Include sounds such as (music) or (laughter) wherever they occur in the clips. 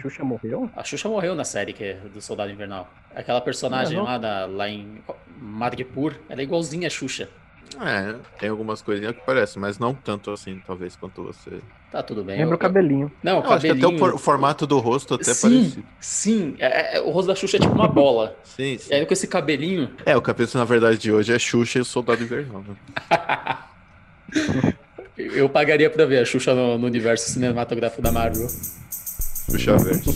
Xuxa morreu? A Xuxa morreu na série que é do Soldado Invernal. Aquela personagem Não, não. lá, da, lá em Madripoor, ela é igualzinha a Xuxa. É, tem algumas coisinhas que parecem, mas não tanto assim, talvez, quanto você. Tá tudo bem. Lembra o eu- cabelinho. Não, o que até o cabelinho... for- o formato do rosto até sim, parecido. sim. É- é- o rosto da Xuxa é tipo uma bola. Sim, sim. E aí com esse cabelinho... É, o capítulo, na verdade, de hoje é Xuxa e o Soldado Invernal. Né? (laughs) Eu pagaria pra ver a Xuxa no, no universo cinematográfico da Marvel. Xuxa Verso.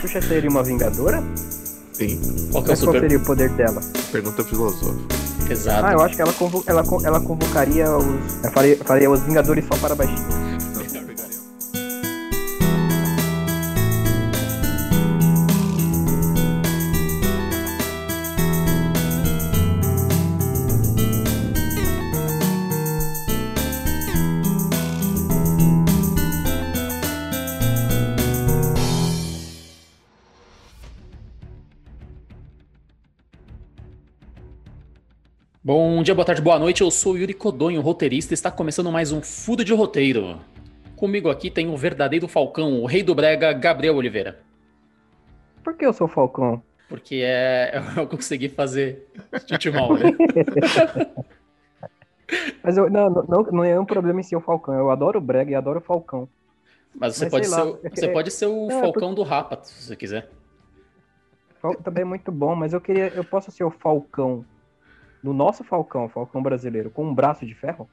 Xuxa seria uma vingadora? Sim, Qual que é o Mas qual super... seria o poder dela? pergunta filosófica. Exato. Ah, eu acho que ela, convo- ela, ela convocaria os. Ela faria, faria os Vingadores só para baixinho. Bom dia, boa tarde, boa noite. Eu sou o Yuri Codonho, roteirista. e Está começando mais um Fudo de Roteiro. Comigo aqui tem o verdadeiro Falcão, o rei do brega, Gabriel Oliveira. Por que eu sou o Falcão? Porque é (laughs) eu consegui fazer Tite mal, né? Mas eu, não, não, não, é um problema em ser o Falcão. Eu adoro o Brega e adoro o Falcão. Mas você Mas pode ser, o- é você pode ser o é, Falcão do Rapa, se você quiser. Também é muito bom, mas eu queria. Eu posso ser o Falcão. Do nosso Falcão, o Falcão brasileiro, com um braço de ferro?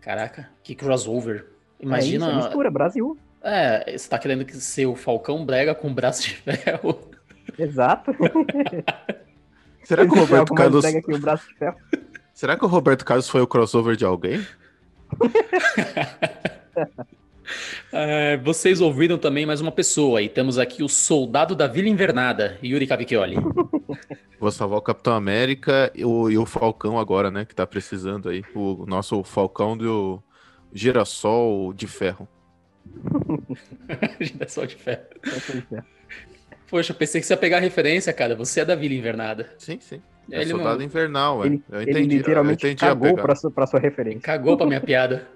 Caraca, que crossover. É isso, Imagina. é mistura, Brasil. É, você tá querendo que ser o Falcão brega com braço de ferro. (laughs) Exato. (laughs) Será que o Roberto Carlos. Brega que o braço de ferro. Será que o Roberto Carlos foi o crossover de alguém? É, vocês ouviram também mais uma pessoa e temos aqui o soldado da Vila Invernada, Yuri Cavicchioli. (laughs) Vou salvar o Capitão América e o, e o Falcão agora, né? Que tá precisando aí. O nosso Falcão do Girassol de Ferro. (laughs) Girassol de ferro. Poxa, eu pensei que você ia pegar a referência, cara. Você é da Vila Invernada. Sim, sim. É Ele Soldado não Invernal, é. Ele, eu ele entendi. literalmente eu entendi a cagou pra sua, pra sua referência. cagou pra minha piada.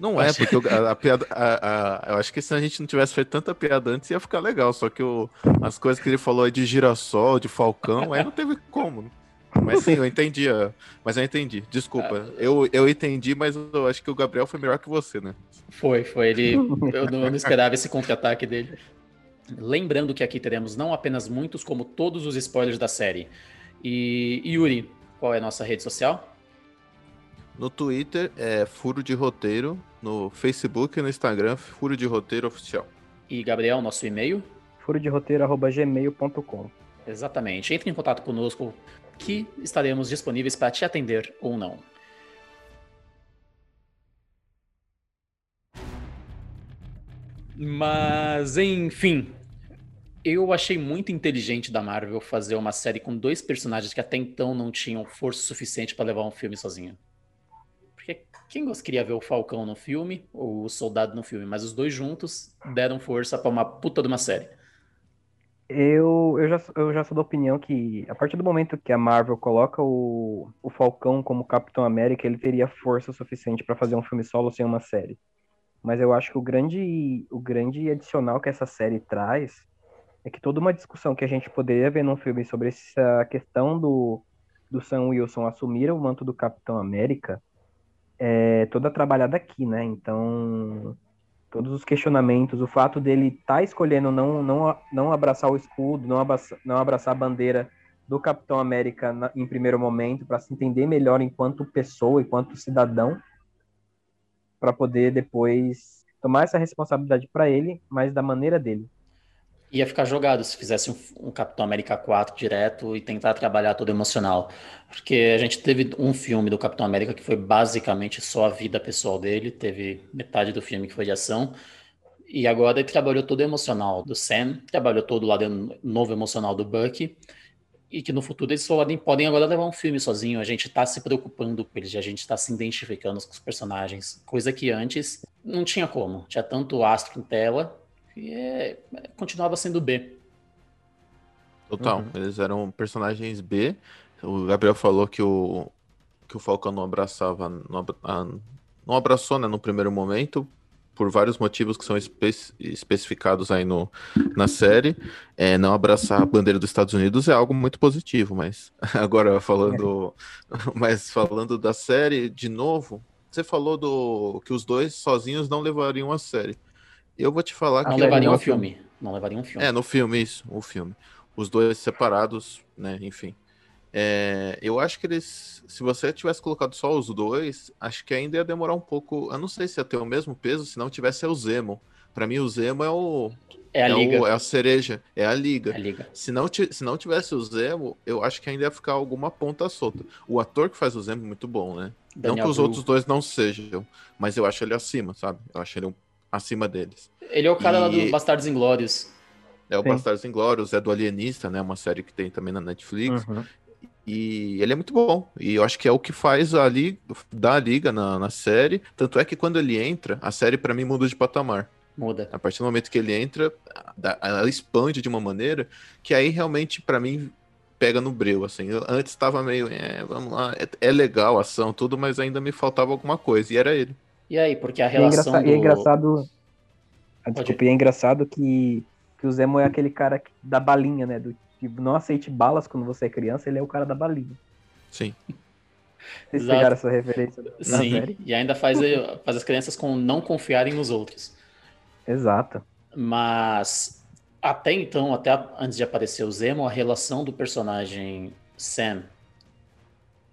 Não é, porque (laughs) a, a piada. a- a- eu acho que se a gente não tivesse feito tanta piada antes, ia ficar legal. Só que o, as coisas que ele falou aí de girassol, de falcão, aí não teve como. Mas sim, eu entendi. a- Mas eu entendi. Desculpa. Eu, eu entendi, mas eu acho que o Gabriel foi melhor que você, né? Foi, foi. Ele. Eu não, eu não esperava esse contra-ataque dele. Lembrando que aqui teremos não apenas muitos, como todos os spoilers da série. E Yuri, qual é a nossa rede social? No Twitter é Furo de Roteiro. No Facebook e no Instagram, Furo de Roteiro Oficial. E Gabriel, nosso e-mail? Furo de roteiro.gmail.com. Exatamente. Entre em contato conosco que estaremos disponíveis para te atender ou não. Mas, enfim, eu achei muito inteligente da Marvel fazer uma série com dois personagens que até então não tinham força suficiente para levar um filme sozinho. Porque quem queria ver o Falcão no filme ou o Soldado no filme, mas os dois juntos deram força para uma puta de uma série. Eu, eu, já, eu já sou da opinião que, a partir do momento que a Marvel coloca o, o Falcão como Capitão América, ele teria força suficiente para fazer um filme solo sem uma série. Mas eu acho que o grande, o grande adicional que essa série traz é que toda uma discussão que a gente poderia ver num filme sobre essa questão do, do Sam Wilson assumir o manto do Capitão América é toda trabalhada aqui, né? Então, todos os questionamentos, o fato dele estar tá escolhendo não, não, não abraçar o escudo, não abraçar, não abraçar a bandeira do Capitão América na, em primeiro momento, para se entender melhor enquanto pessoa, enquanto cidadão, para poder depois tomar essa responsabilidade para ele, mas da maneira dele. Ia ficar jogado se fizesse um, um, Capitão América 4 direto e tentar trabalhar todo emocional. Porque a gente teve um filme do Capitão América que foi basicamente só a vida pessoal dele, teve metade do filme que foi de ação. E agora ele trabalhou todo emocional do Sam, trabalhou todo o lado novo emocional do Bucky. E que no futuro eles podem, podem agora levar um filme sozinho. A gente tá se preocupando com eles, a gente tá se identificando com os personagens. Coisa que antes não tinha como. Tinha tanto astro em tela e é, continuava sendo B. Total, uhum. eles eram personagens B. O Gabriel falou que o, que o Falcão não abraçava, não, não abraçou né, no primeiro momento, por vários motivos que são espe especificados aí no, na série. É, não abraçar a bandeira dos Estados Unidos é algo muito positivo, mas (laughs) agora falando, (laughs) mas falando da série de novo, você falou do que os dois sozinhos não levariam a série. Eu vou te falar não que levariam um filme. Não levariam um filme. É, no filme isso, o filme. Os dois separados, né? Enfim. É, eu acho que eles, se você tivesse colocado só os dois, acho que ainda ia demorar um pouco. Eu não sei se ia ter o mesmo peso se não tivesse o Zemo. Para mim, o Zemo é o. É a é liga. O, é a cereja, é a liga. É a liga. Se não, se não tivesse o Zemo, eu acho que ainda ia ficar alguma ponta solta. O ator que faz o Zemo é muito bom, né? Daniel não que os Bru. outros dois não sejam, mas eu acho ele acima, sabe? Eu acho ele um- acima deles. Ele é o cara lá E- do Bastardos Inglórios. É o Sim. Bastardos Inglórios, é do Alienista, né? Uma série que tem também na Netflix. Uhum. E ele é muito bom. E eu acho que é o que faz a liga, da liga na, na série. Tanto é que quando ele entra, a série pra mim muda de patamar. Muda. A partir do momento que ele entra, ela expande de uma maneira que aí realmente pra mim pega no breu, assim. Eu- antes tava meio, é, vamos lá, é, é legal a ação, tudo, mas ainda me faltava alguma coisa. E era ele. E aí, porque a E é, relação engraçado, e é do... engraçado. Ah, desculpa, e é engraçado que, que o Zemo é aquele cara que- da balinha, né? Do tipo, não aceite balas quando você é criança, ele é o cara da balinha. Sim. Vocês Exato. pegaram essa referência na Sim, série? e ainda faz, faz as crianças com não confiarem nos outros. Exato. Mas até então, até antes de aparecer o Zemo, a relação do personagem Sam,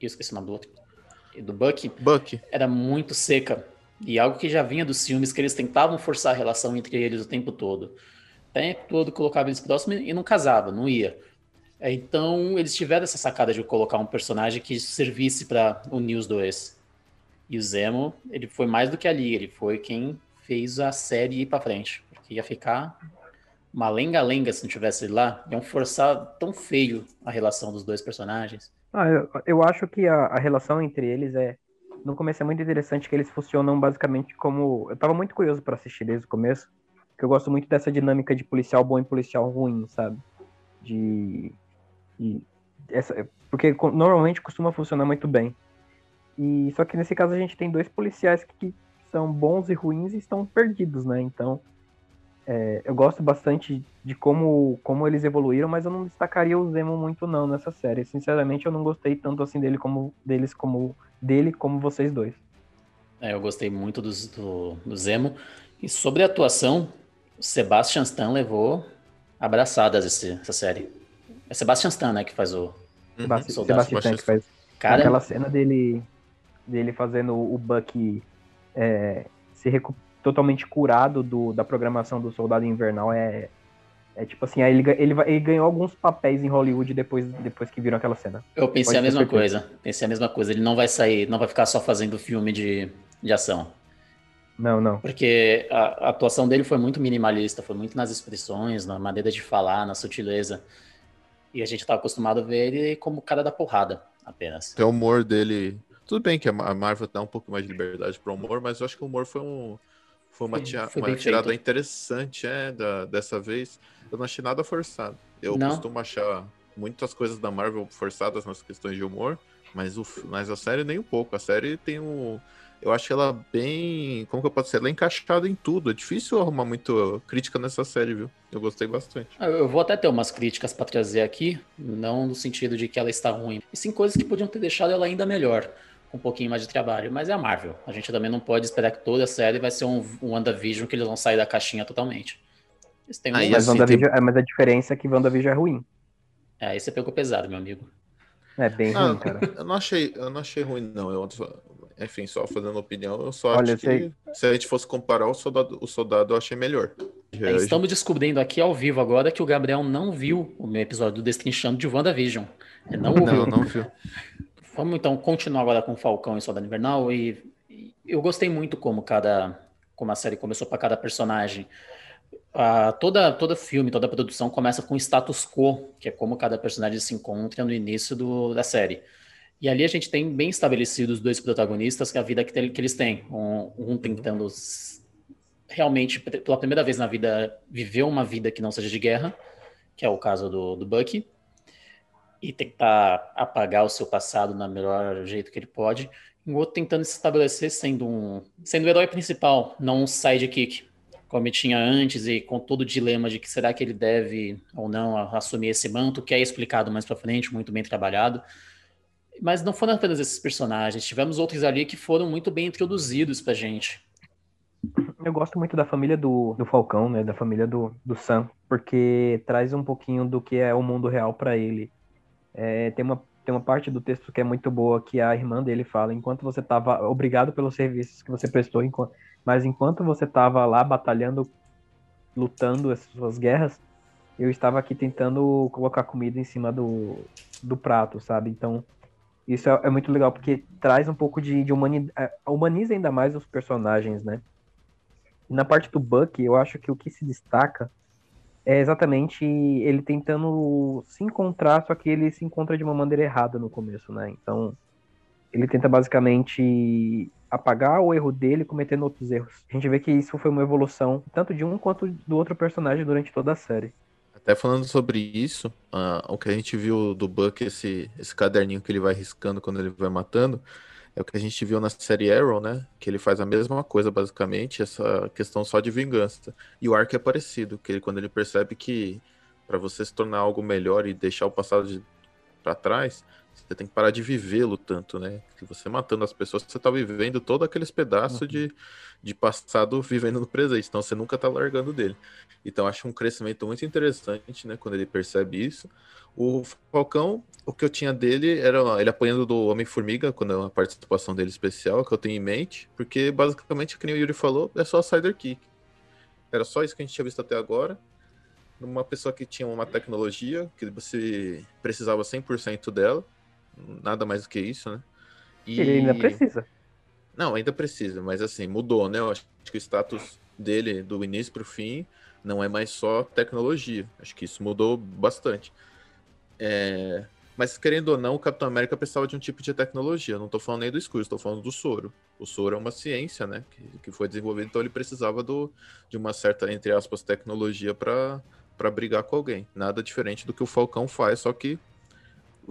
eu esqueci o nome do outro, e do Bucky, Buck. era muito seca. E algo que já vinha dos filmes, que eles tentavam forçar a relação entre eles o tempo todo. O tempo todo colocava eles próximos e não casava, não ia. É, Então eles tiveram essa sacada de colocar um personagem que servisse para unir os dois. E o Zemo, ele foi mais do que ali, ele foi quem fez a série ir para frente. Porque ia ficar uma lenga-lenga se não tivesse lá. Iam forçar tão feio a relação dos dois personagens. Ah, eu, eu acho que a, a relação entre eles é. No começo é muito interessante que eles funcionam basicamente como. Eu tava muito curioso pra assistir desde o começo, porque eu gosto muito dessa dinâmica de policial bom e policial ruim, sabe? De. de essa, porque normalmente costuma funcionar muito bem. E só que nesse caso a gente tem dois policiais que são bons e ruins e estão perdidos, né? Então. É, eu gosto bastante de como, como eles evoluíram, mas eu não destacaria o Zemo muito não nessa série. Sinceramente, eu não gostei tanto assim dele como deles como dele como vocês dois. É, eu gostei muito dos- do, do Zemo. E sobre a atuação, o Sebastian Stan levou abraçadas esse- essa série. É Sebastian Stan, né, que faz o Sebasti- soldado Sebastian Stan que faz cara. aquela cena dele dele fazendo o Buck é, se recu- totalmente curado do, da programação do Soldado Invernal é é tipo assim, aí ele, ele, vai- ele ganhou alguns papéis em Hollywood depois, depois que viram aquela cena. Eu pensei Pode a mesma coisa. Pensei a mesma coisa. Ele não vai sair, não vai ficar só fazendo filme de, de ação. Não, não. Porque a, a atuação dele foi muito minimalista, foi muito nas expressões, na maneira de falar, na sutileza. E a gente tá acostumado a ver ele como cara da porrada, apenas. Tem o humor dele. Tudo bem que a Ma- a Marvel dá um pouco mais de liberdade pro humor, mas eu acho que o humor foi um. Foi uma, tia- foi uma tirada feito. interessante, é, da, dessa vez. Eu não achei nada forçado. Eu Não. costumo achar muitas coisas da Marvel forçadas nas questões de humor, mas, o, mas a série nem um pouco. A série tem um. Eu acho ela bem. Como que eu posso dizer? Ela é encaixada em tudo. É difícil arrumar muito crítica nessa série, viu? Eu gostei bastante. Eu eu vou até ter umas críticas para trazer aqui, não no sentido de que ela está ruim, e sim coisas que podiam ter deixado ela ainda melhor, com um pouquinho mais de trabalho. Mas é a Marvel. A gente também não pode esperar que toda a série vai ser um, um WandaVision que eles vão sair da caixinha totalmente. Eles têm um... E Mas, assim, WandaVision- é, mas a diferença é que WandaVision é ruim. É, aí você pegou pesado, meu amigo. É bem Ah, ruim, cara. Eu não achei, eu não achei ruim, não. Eu, enfim, só fazendo opinião, eu só Olha, acho que se a gente fosse comparar o soldado, o soldado eu achei melhor. É, estamos descobrindo aqui ao vivo agora que o Gabriel não viu o meu episódio do Destrinchando de WandaVision. Ele não ouviu. Não, não, viu? (laughs) Vamos então continuar agora com Falcão e Soldado Invernal e, e eu gostei muito como cada como a série começou para cada personagem. Ah, toda toda filme, toda produção começa com status quo, que é como cada personagem se encontra no início do, da série. E ali a gente tem bem estabelecidos os dois protagonistas, que a vida que, tem- que eles têm. Um, um tentando s- realmente, pela primeira vez na vida, viver uma vida que não seja de guerra, que é o caso do, do Bucky, e tentar apagar o seu passado no melhor jeito que ele pode, Um outro tentando se estabelecer sendo um sendo o herói principal, não um sidekick, como tinha antes e com todo o dilema de que será que ele deve ou não assumir esse manto, que é explicado mais para frente, muito bem trabalhado. Mas não foram apenas esses personagens, tivemos outros ali que foram muito bem introduzidos pra gente. Eu gosto muito da família do, do Falcão, né? Da família do, do Sam, porque traz um pouquinho do que é o mundo real para ele. É, tem, uma, tem uma parte do texto que é muito boa, que a irmã dele fala: enquanto você estava obrigado pelos serviços que você prestou, mas enquanto você estava lá batalhando, lutando as suas guerras, eu estava aqui tentando colocar comida em cima do, do prato, sabe? Então, isso é, é muito legal, porque traz um pouco de, de humanidade, é, humaniza ainda mais os personagens, né? Na parte do Buck, eu acho que o que se destaca é exatamente ele tentando se encontrar, só que ele se encontra de uma maneira errada no começo, né? Então, ele tenta basicamente apagar o erro dele cometendo outros erros. A gente vê que isso foi uma evolução tanto de um quanto do outro personagem durante toda a série. Até falando sobre isso, uh, o que a gente viu do Buck, esse, esse caderninho que ele vai riscando quando ele vai matando, é o que a gente viu na série Arrow, né? Que ele faz a mesma coisa, basicamente, essa questão só de vingança. E o arco é parecido, que ele, quando ele percebe que para você se tornar algo melhor e deixar o passado para trás, você tem que parar de vivê-lo tanto, né? Que você matando as pessoas, você tá vivendo todo aqueles pedaços uhum. de, de passado (laughs) vivendo no presente. Então você nunca tá largando dele. Então acho um crescimento muito interessante, né? Quando ele percebe isso. O Falcão, o que eu tinha dele era ele apanhando do Homem-Formiga, quando é uma participação dele especial, que eu tenho em mente, porque basicamente, como o Yuri falou, é só Cider Kick. Era só isso que a gente tinha visto até agora. Uma pessoa que tinha uma tecnologia, que você precisava 100% dela, nada mais do que isso, né? E... Ele ainda precisa. Não, ainda precisa, mas assim, mudou, né? Eu acho que o status dele, do início para o fim, não é mais só tecnologia. Acho que isso mudou bastante. É... Mas querendo ou não, o Capitão América precisava de um tipo de tecnologia. Eu não estou falando nem do escudo, estou falando do soro. O soro é uma ciência, né? Que, que foi desenvolvido, então ele precisava do, de uma certa, entre aspas, tecnologia para brigar com alguém. Nada diferente do que o Falcão faz, só que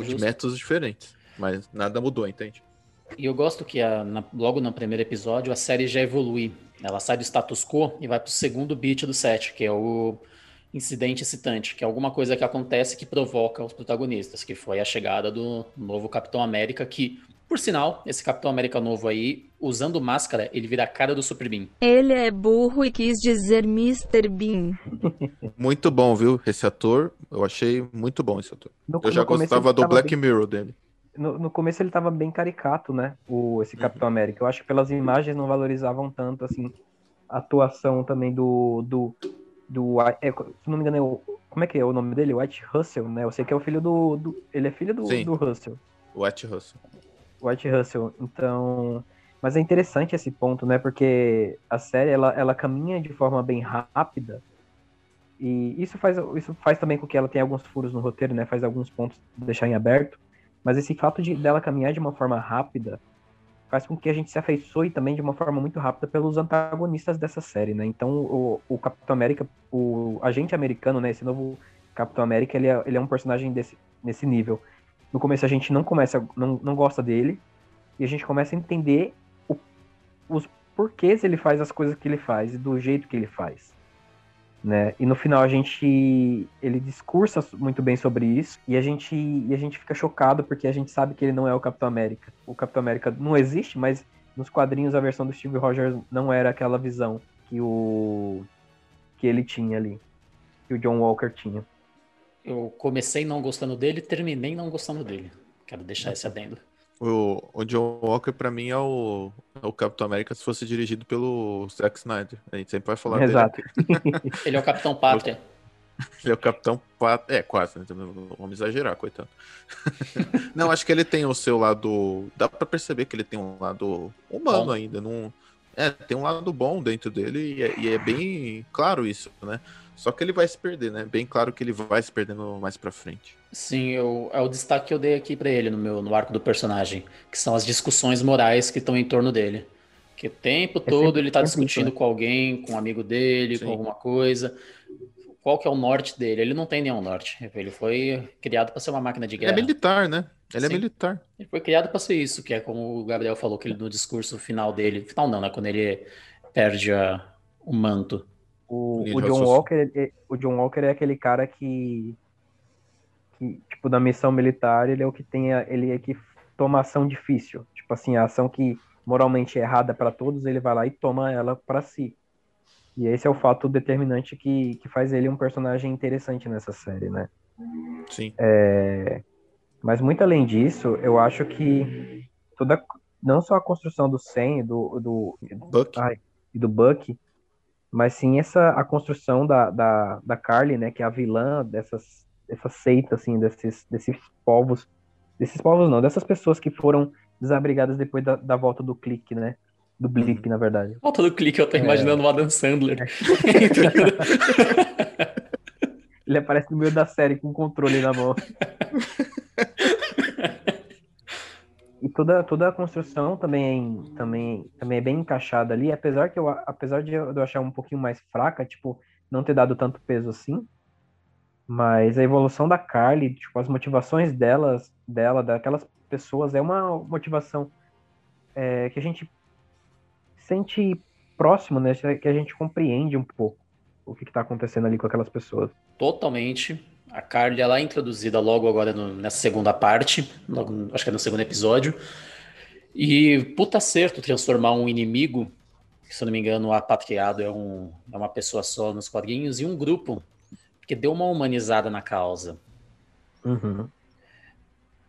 de métodos diferentes. Mas nada mudou, entende? E eu gosto que a, na, logo no primeiro episódio a série já evolui. Ela sai do status quo e vai para o segundo beat do set, que é o incidente excitante, que é alguma coisa que acontece que provoca os protagonistas, que foi a chegada do novo Capitão América, que, por sinal, esse Capitão América novo aí, usando máscara, ele vira a cara do Super Bean. Ele é burro e quis dizer Mr. Bean. (laughs) muito bom, viu? Esse ator, eu achei muito bom esse ator. No, eu já gostava do Black bem... Mirror dele. No, no, começo ele tava bem caricato, né? O, esse uhum. Capitão uhum. América. Eu acho que pelas imagens não valorizavam tanto, assim, a atuação também do, do, do é, se não me engano, é o, como é que é o nome dele? White Russell, né? Eu sei que é o filho do. do ele é filho do, do Russell. White Russell. White Russell. Então. Mas é interessante esse ponto, né? Porque a série ela, ela caminha de forma bem rápida. E isso faz, isso faz também com que ela tenha alguns furos no roteiro, né? Faz alguns pontos deixar em aberto. Mas esse fato de dela caminhar de uma forma rápida faz com que a gente se afeiçoe também de uma forma muito rápida pelos antagonistas dessa série, né? Então, o, o Capitão América, o agente americano, né? Esse novo Capitão América, ele é, ele é um personagem desse, nesse nível. No começo a gente não começa, não, não gosta dele, e a gente começa a entender o, os porquês ele faz as coisas que ele faz e do jeito que ele faz né? E no final a gente ele discursa muito bem sobre isso e a gente e a gente fica chocado porque a gente sabe que ele não é o Capitão América. O Capitão América não existe, mas nos quadrinhos a versão do Steve Rogers não era aquela visão que o que ele tinha ali, que o John Walker tinha. Eu comecei não gostando dele, terminei não gostando dele. Quero deixar esse adendo. O, o John Walker, pra mim, é o, é o Capitão América se fosse dirigido pelo Zack Snyder. A gente sempre vai falar Exato. dele. (laughs) Ele é o Capitão Pátria. (laughs) Ele é o Capitão Pátria. É, quase. Né? Vamos exagerar, coitado. (laughs) não, acho que ele tem o seu lado. Dá pra perceber que ele tem um lado humano bom. ainda. Não... É, tem um lado bom dentro dele e é, e é bem claro isso, né? Só que ele vai se perder, né? Bem claro que ele vai se perdendo mais pra frente. Sim, eu, é o destaque que eu dei aqui para ele no meu no arco do personagem, que são as discussões morais que estão em torno dele. Que o tempo é todo ele tá discutindo né? com alguém, com um amigo dele, Sim. com alguma coisa. qual que é o norte dele. Ele não tem nenhum norte. Ele foi criado para ser uma máquina de Ele guerra. é militar, né? Ele é Sim. militar. Ele foi criado para ser isso, que é como o Gabriel falou que ele, no discurso final dele, final não, né? Quando ele perde a- o manto. O, o John. Walker, é- o John Walker é aquele cara que, que, tipo, na missão militar, ele é o que tem, a- ele é que toma ação difícil. Tipo assim, a ação que moralmente é errada para todos, ele vai lá e toma ela para si. E esse é o fato determinante que, que faz ele um personagem interessante nessa série, né? Sim. Mas muito além disso, eu acho que toda não só a construção do Sam, do, do, Buck. ai, e do Buck, mas sim essa a construção da, da, da Carly, né, que é a vilã dessas dessa seita assim, desses desses povos, desses povos não, dessas pessoas que foram desabrigadas depois da, da volta do clique, né? Do blip, na verdade. Falta do clique, eu tô É. imaginando o Adam Sandler. (laughs) Ele aparece no meio da série com o controle na mão. (laughs) E toda, toda a construção também, é também, também é bem encaixada ali, apesar que eu, apesar de eu achar um pouquinho mais fraca, tipo, não ter dado tanto peso assim, mas a evolução da Carly, tipo, as motivações delas, dela, daquelas pessoas, é uma motivação é, que a gente sente próximo, né? Que a gente compreende um pouco o que está acontecendo ali com aquelas pessoas. Totalmente. A Carly, ela é introduzida logo agora no- nessa segunda parte, logo- acho que é no segundo episódio. E puta acerto transformar um inimigo, que se eu não me engano, o apatriado é, um, é uma pessoa só nos quadrinhos, em um grupo, porque deu uma humanizada na causa. Uhum.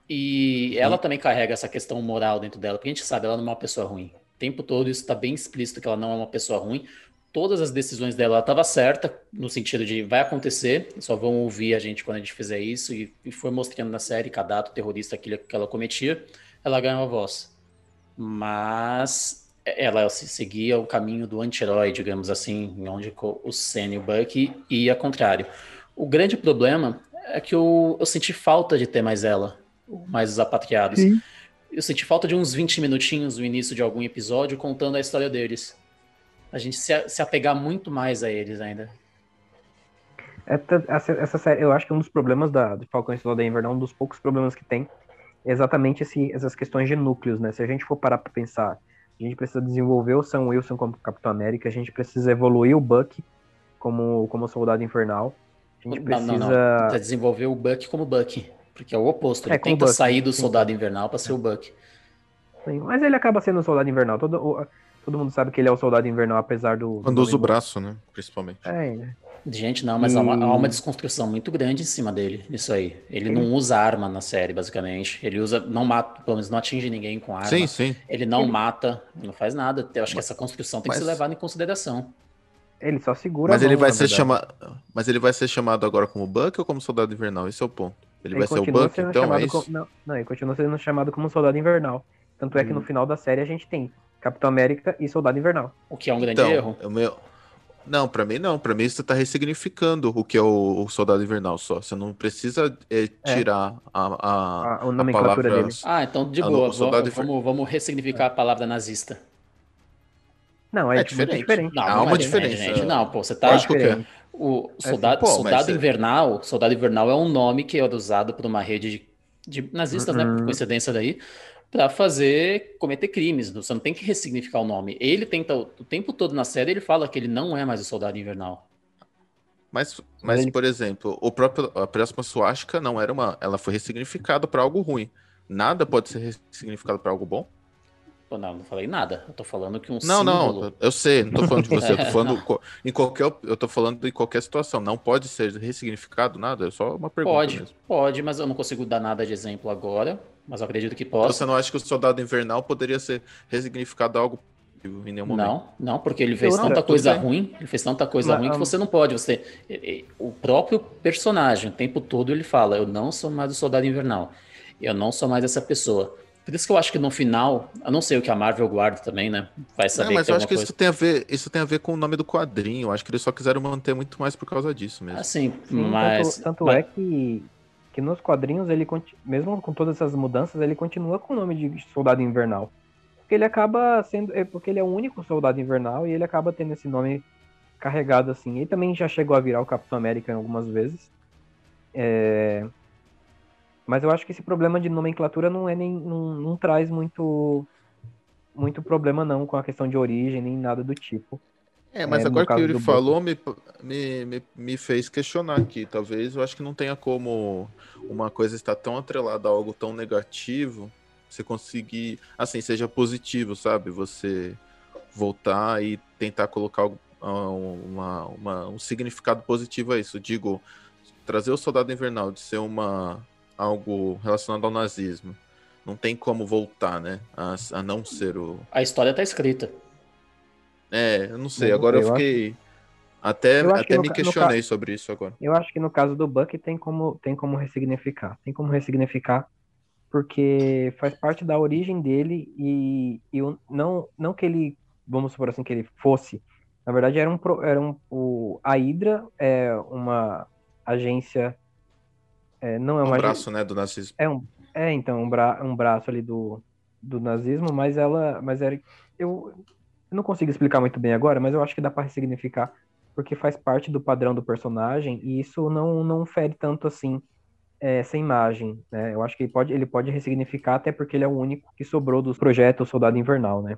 E ela também carrega essa questão moral dentro dela, porque a gente sabe, ela não é uma pessoa ruim. O tempo todo isso está bem explícito que ela não é uma pessoa ruim. Todas as decisões dela, ela estava certa, no sentido de vai acontecer, só vão ouvir a gente quando a gente fizer isso, e, e foi mostrando na série cada ato terrorista que, que ela cometia, ela ganhava voz. Mas ela se seguia o caminho do anti-herói, digamos assim, onde o Sam e o Bucky ia contrário. O grande problema é que eu, eu senti falta de ter mais ela, mais os apatriados. Sim. Eu senti falta de uns 20 minutinhos no início de algum episódio contando a história deles. A gente se, se apegar muito mais a eles ainda. Essa, essa, essa série, eu acho que um dos problemas da, de Falcão e Soldado Invernal, um dos poucos problemas que tem, é exatamente esse, essas questões de núcleos, né? Se a gente for parar pra pensar, a gente precisa desenvolver o Sam Wilson como Capitão América, a gente precisa evoluir o Buck como, como Soldado Infernal, a gente Não, precisa... não, não. Pra desenvolver o Buck como Buck. Porque é o oposto. Ele É, tenta Buck, sair do sim. Soldado Invernal para ser o Buck. Sim, Mas ele acaba sendo um Soldado Invernal, todo, o- todo mundo sabe que ele é o Soldado Invernal, apesar do... do Quando usa o nome- braço, né? Principalmente. É, né? Gente, não, mas há, uma, há uma desconstrução muito grande em cima dele, isso aí. Ele não usa arma na série, basicamente. Ele usa, não mata, pelo menos não atinge ninguém com arma. Sim, sim. Ele não Ele- mata, não faz nada. Eu acho que essa construção tem que mas- ser levada em consideração. ele só segura Mas a ele vai ser chamado. Mas ele vai ser chamado agora como Buck ou como Soldado Invernal? Esse é o ponto. Ele, vai ser o Buck, então é isso. como- não, não, ele continua sendo chamado como Soldado Invernal. Tanto é que Hum. no final da série a gente tem Capitão América e Soldado Invernal. O que é um grande Então, erro. o meu... Não, pra mim não. Pra mim você tá ressignificando o que é o, o Soldado Invernal só. Você não precisa é, tirar a, a, A, a a nomenclatura palavra... dele. Ah, então de boa. Vamos, vamos, vamos ressignificar a palavra nazista. Não, é, É diferente. diferente. Não, Há não uma é diferente, diferença. gente. Não, pô, você tá. Lógico que é. diferente. O assim, soldado, pô, mas soldado é- invernal, soldado invernal é um nome que era usado por uma rede de, de nazistas, né? Por Uhum. coincidência daí, para fazer cometer crimes. Você não tem que ressignificar o nome. Ele tenta o tempo todo na série ele fala que ele não é mais o soldado invernal. Mas, mas ele- por exemplo, o próprio, a próxima suástica não era uma. Ela foi ressignificada pra algo ruim. Nada pode ser ressignificado pra algo bom? Pô, não, não falei nada. Eu tô falando que um Não, símbolo. não, eu sei, não tô falando de você, eu tô (laughs) falando co- em qualquer, eu tô falando em qualquer situação, não pode ser ressignificado nada, é só uma pergunta Pode, mesmo. pode, mas eu não consigo dar nada de exemplo agora. Mas eu acredito que Então, possa. Você não acha que o soldado invernal poderia ser ressignificado a algo em nenhum momento? Não, não, porque ele fez Não, tanta coisa bem. ruim, ele fez tanta coisa Mas, ruim que você não pode. Você, o próprio personagem, o tempo todo ele fala: Eu não sou mais o soldado invernal, eu não sou mais essa pessoa. Por isso que eu acho que no final, eu não sei o que a Marvel guarda também, né? Vai saber Não, mas que tem eu acho que alguma isso tem a ver, isso tem a ver com o nome do quadrinho. Eu acho que eles só quiseram manter muito mais por causa disso mesmo. Assim, Sim, mas. tanto, tanto mas- é que, que nos quadrinhos, ele mesmo com todas essas mudanças, ele continua com o nome de Soldado Invernal. Porque ele acaba sendo. é Porque ele é o único Soldado Invernal e ele acaba tendo esse nome carregado assim. Ele também já chegou a virar o Capitão América algumas vezes. É... Mas eu acho que esse problema de nomenclatura não é nem não, não traz muito muito problema não com a questão de origem nem nada do tipo. É, mas É, agora que o Yuri falou, me, me, me, me fez questionar aqui. Talvez eu acho que não tenha como uma coisa estar tão atrelada a algo tão negativo, você conseguir, assim, seja positivo, sabe? Você voltar e tentar colocar ah, uma, uma- um significado positivo a isso. Digo, trazer o Soldado Invernal de ser uma algo relacionado ao nazismo. Não tem como voltar, né? A, a não ser o, A história tá escrita. É, eu não sei. Agora eu eu acho- fiquei. Até, eu acho que até no me ca- questionei sobre isso agora. Eu acho que no caso do Buck tem como, tem como ressignificar. Tem como ressignificar porque faz parte da origem dele e, e não, não que ele, vamos supor assim, que ele fosse. Na verdade, era um, era um o, a Hydra é uma agência, é, não é Um uma braço, né, do nazismo. É, um, é então, um, bra, um braço ali do, do nazismo, mas ela. Mas era. Eu, eu não consigo explicar muito bem agora, mas eu acho que dá para ressignificar, porque faz parte do padrão do personagem, e isso não, não fere tanto assim é, essa imagem. Né? Eu acho que ele pode, ele pode ressignificar, até porque ele é o único que sobrou dos projetos Soldado Invernal, né?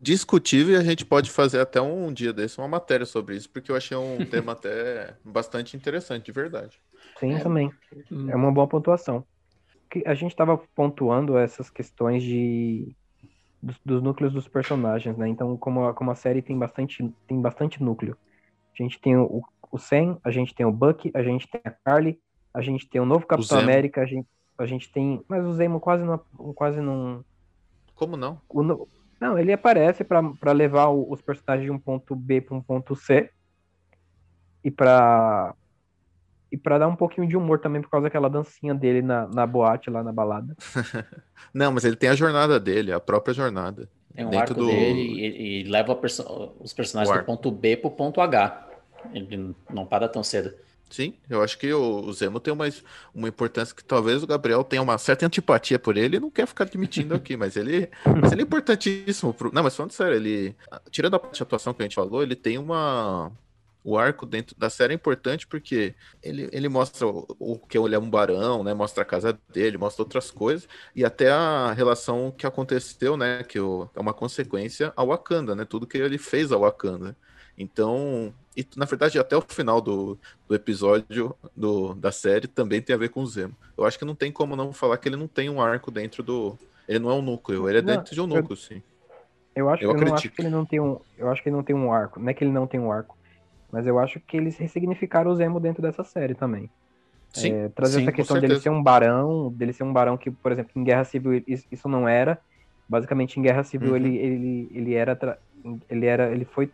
Discutível e a gente pode fazer até um dia desse uma matéria sobre isso, porque eu achei um (laughs) tema até bastante interessante, de verdade. Sim, É. também. É uma boa pontuação. Que A gente estava pontuando essas questões de dos, dos núcleos dos personagens, né? Então, como a, como a série tem bastante, tem bastante núcleo. A gente tem o, o Sam, a gente tem o Bucky, a gente tem a Carly, a gente tem o novo Capitão Zemo. América, a gente, a gente tem. Mas o Zemo quase não. Quase não, Como não? o não, ele aparece para levar o- os personagens de um ponto B para um ponto C. E para e para dar um pouquinho de humor também por causa daquela dancinha dele na, na boate lá na balada. (laughs) Não, mas ele tem a jornada dele, a própria jornada. Tem um Dentro arco do- dele e, e leva perso- os personagens do ponto B pro ponto H. Ele não para tão cedo. Sim, eu acho que o, o Zemo tem uma, uma importância que talvez o Gabriel tenha uma certa antipatia por ele e não quer ficar admitindo aqui, mas ele, (laughs) mas ele é importantíssimo. Pro, não, mas falando sério, ele, tirando a parte de atuação que a gente falou, ele tem uma. O arco dentro da série é importante porque ele, ele mostra o, o que ele é um barão, né? Mostra a casa dele, mostra outras coisas, e até a relação que aconteceu, né? Que o, é uma consequência ao Wakanda, né? Tudo que ele fez ao Wakanda. Então, e na verdade, até o final do, do episódio do, da série também tem a ver com o Zemo. Eu acho que não tem como não falar que ele não tem um arco dentro do. Ele não é um núcleo, ele é Não, dentro de um eu- núcleo, sim. Eu acho Eu eu acho que ele não tem um, eu acho que ele não tem um arco, não é que ele não tem um arco, mas eu acho que eles ressignificaram o Zemo dentro dessa série também. Sim, É, trazer sim, essa questão dele ser um barão, dele ser um barão que, por exemplo, em Guerra Civil isso, isso não era. Basicamente em Guerra Civil Uhum. ele, ele, ele era tra- ele era ele foi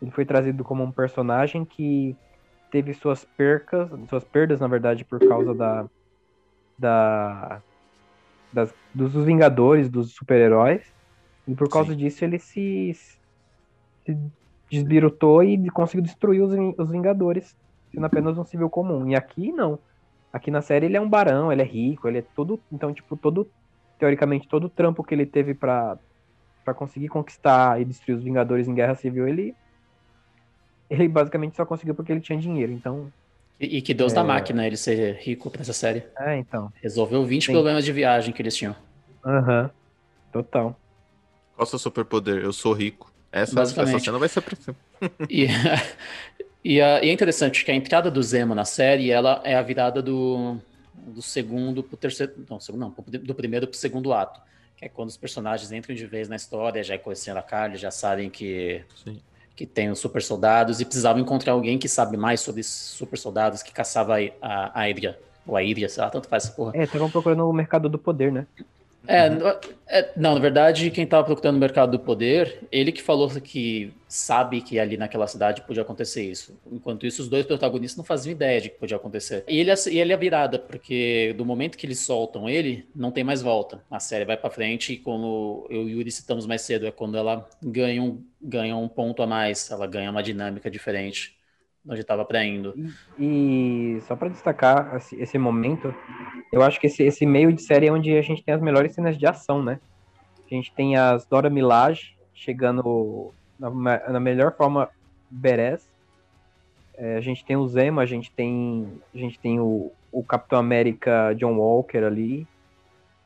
ele foi trazido como um personagem que teve suas percas, suas perdas na verdade por causa da da das, dos Vingadores, dos super-heróis. E por causa Sim. disso ele se, se desbirutou e conseguiu destruir os, os Vingadores, sendo apenas um civil comum. E aqui não. Aqui na série ele é um barão, ele é rico, ele é todo. Então, tipo, todo. Teoricamente, todo o trampo que ele teve pra, pra conseguir conquistar e destruir os Vingadores em Guerra Civil, ele. Ele basicamente só conseguiu porque ele tinha dinheiro. Então. E, e que Deus da máquina ele ser rico pra essa série. É, então. Resolveu 20 Sim. problemas de viagem que eles tinham. Aham. Total. Qual é o seu superpoder? Eu sou rico. Essa, Basicamente. essa cena vai ser pra cima. E, (laughs) e, a- e é interessante que a entrada do Zemo na série ela é a virada do, do segundo pro terceiro. Não, segundo não, do primeiro pro segundo ato. Que é quando os personagens entram de vez na história, já conhecendo a Carly, já sabem que, Sim. que tem os super soldados e precisavam encontrar alguém que sabe mais sobre super soldados que caçava a, a, a Hydra. Ou a Hydra, sei lá, tanto faz essa porra. É, estavam procurando o mercado do poder, né? É, no- é, não, na verdade, quem estava procurando o mercado do poder, ele que falou que sabe que ali naquela cidade podia acontecer isso. Enquanto isso, os dois protagonistas não faziam ideia de que podia acontecer. E ele, e ele é virada, porque do momento que eles soltam ele, não tem mais volta. A série vai pra frente e como eu e o Yuri citamos mais cedo, é quando ela ganha um, ganha um ponto a mais, ela ganha uma dinâmica diferente de onde estava pra indo. E, e só pra destacar esse, esse momento, eu acho que esse, esse meio de série é onde a gente tem as melhores cenas de ação, né? A gente tem as Dora Milaje chegando na, na melhor forma Beres. É, a gente tem o Zemo, a gente tem, a gente tem o, o Capitão América John Walker ali.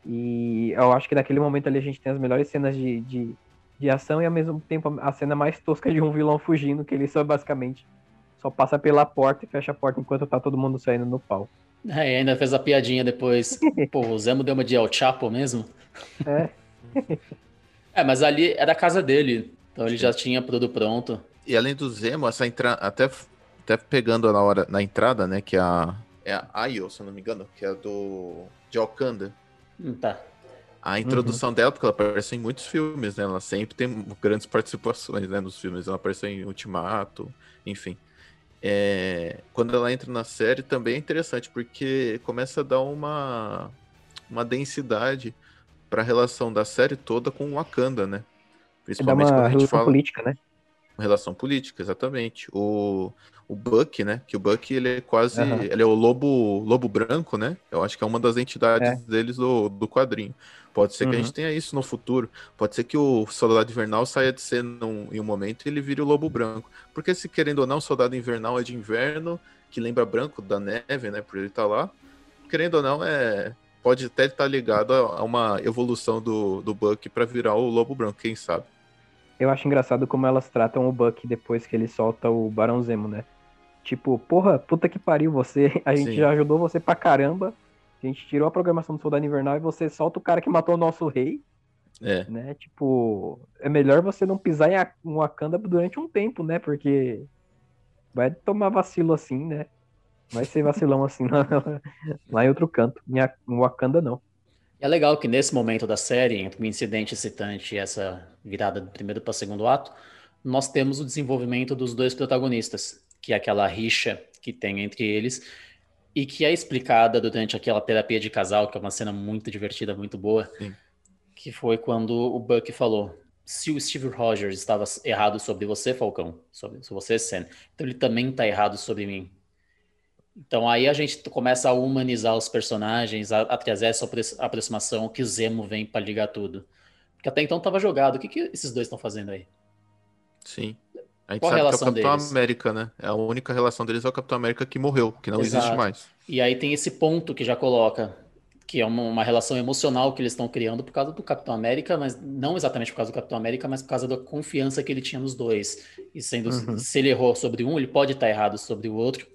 E eu acho que naquele momento ali a gente tem as melhores cenas de, de, de ação e ao mesmo tempo a cena mais tosca de um vilão fugindo, que ele só basicamente só passa pela porta e fecha a porta enquanto tá todo mundo saindo no pau. É, e ainda fez a piadinha depois. (laughs) Pô, o Zemo deu uma de El Chapo mesmo? É. (laughs) é, mas ali era a casa dele. Então ele já tinha tudo pronto. E além do Zemo, essa entrada. Até, até pegando na hora na entrada, né? Que é a. É a Ayo, se eu não me engano, que é do. De Wakanda. Hum, tá. A introdução uhum. dela, porque ela aparece em muitos filmes, né? Ela sempre tem grandes participações né, nos filmes. Ela apareceu em Ultimato, enfim. É, quando ela entra na série também é interessante, porque começa a dar uma, uma densidade para a relação da série toda com o Wakanda, né? Principalmente quando a gente fala. política, né? Uma relação política, exatamente. O, o Buck, né? Que o Buck ele é quase. Uhum. Ele é o lobo, lobo branco, né? Eu acho que é uma das entidades é. deles do, do quadrinho. Pode ser que a gente uhum. tenha isso no futuro. Pode ser que o Soldado Invernal saia de ser num, em um momento e ele vire o Lobo Branco. Porque se querendo ou não, o Soldado Invernal é de inverno, que lembra branco da neve, né? Por ele estar tá lá. Querendo ou não, é pode até estar ligado a uma evolução do, do Buck para virar o Lobo Branco, quem sabe. Eu acho engraçado como elas tratam o Buck depois que ele solta o Barão Zemo, né? Tipo, porra, puta que pariu, você. (laughs) A gente Sim. já ajudou você pra caramba. A gente tirou a programação do Soldado Invernal e você solta o cara que matou o nosso rei. É. Né? Tipo, é melhor você não pisar em Wakanda durante um tempo, né? Porque vai tomar vacilo assim, né? Vai ser vacilão (laughs) assim lá, lá em outro canto. Em Wakanda, não. É legal que nesse momento da série, entre o incidente excitante e essa virada do primeiro para o segundo ato, nós temos o desenvolvimento dos dois protagonistas, que é aquela rixa que tem entre eles e que é explicada durante aquela terapia de casal, que é uma cena muito divertida, muito boa, Sim. que foi quando o Buck falou: se o Steve Rogers estava errado sobre você, Falcão, sobre, sobre você, Sam, então ele também está errado sobre mim. Então aí a gente começa a humanizar os personagens, a, a trazer essa aproximação que o Zemo vem para ligar tudo. Porque até então estava jogado. O que, que esses dois estão fazendo aí? Sim. A gente Qual sabe a relação que é o Capitão deles? América, né? É a única relação deles é o Capitão América que morreu, que não Exato. existe mais. E aí tem esse ponto que já coloca, que é uma, uma, relação emocional que eles estão criando por causa do Capitão América, mas não exatamente por causa do Capitão América, mas por causa da confiança que ele tinha nos dois. E sendo uhum. se ele errou sobre um, ele pode estar errado sobre o outro.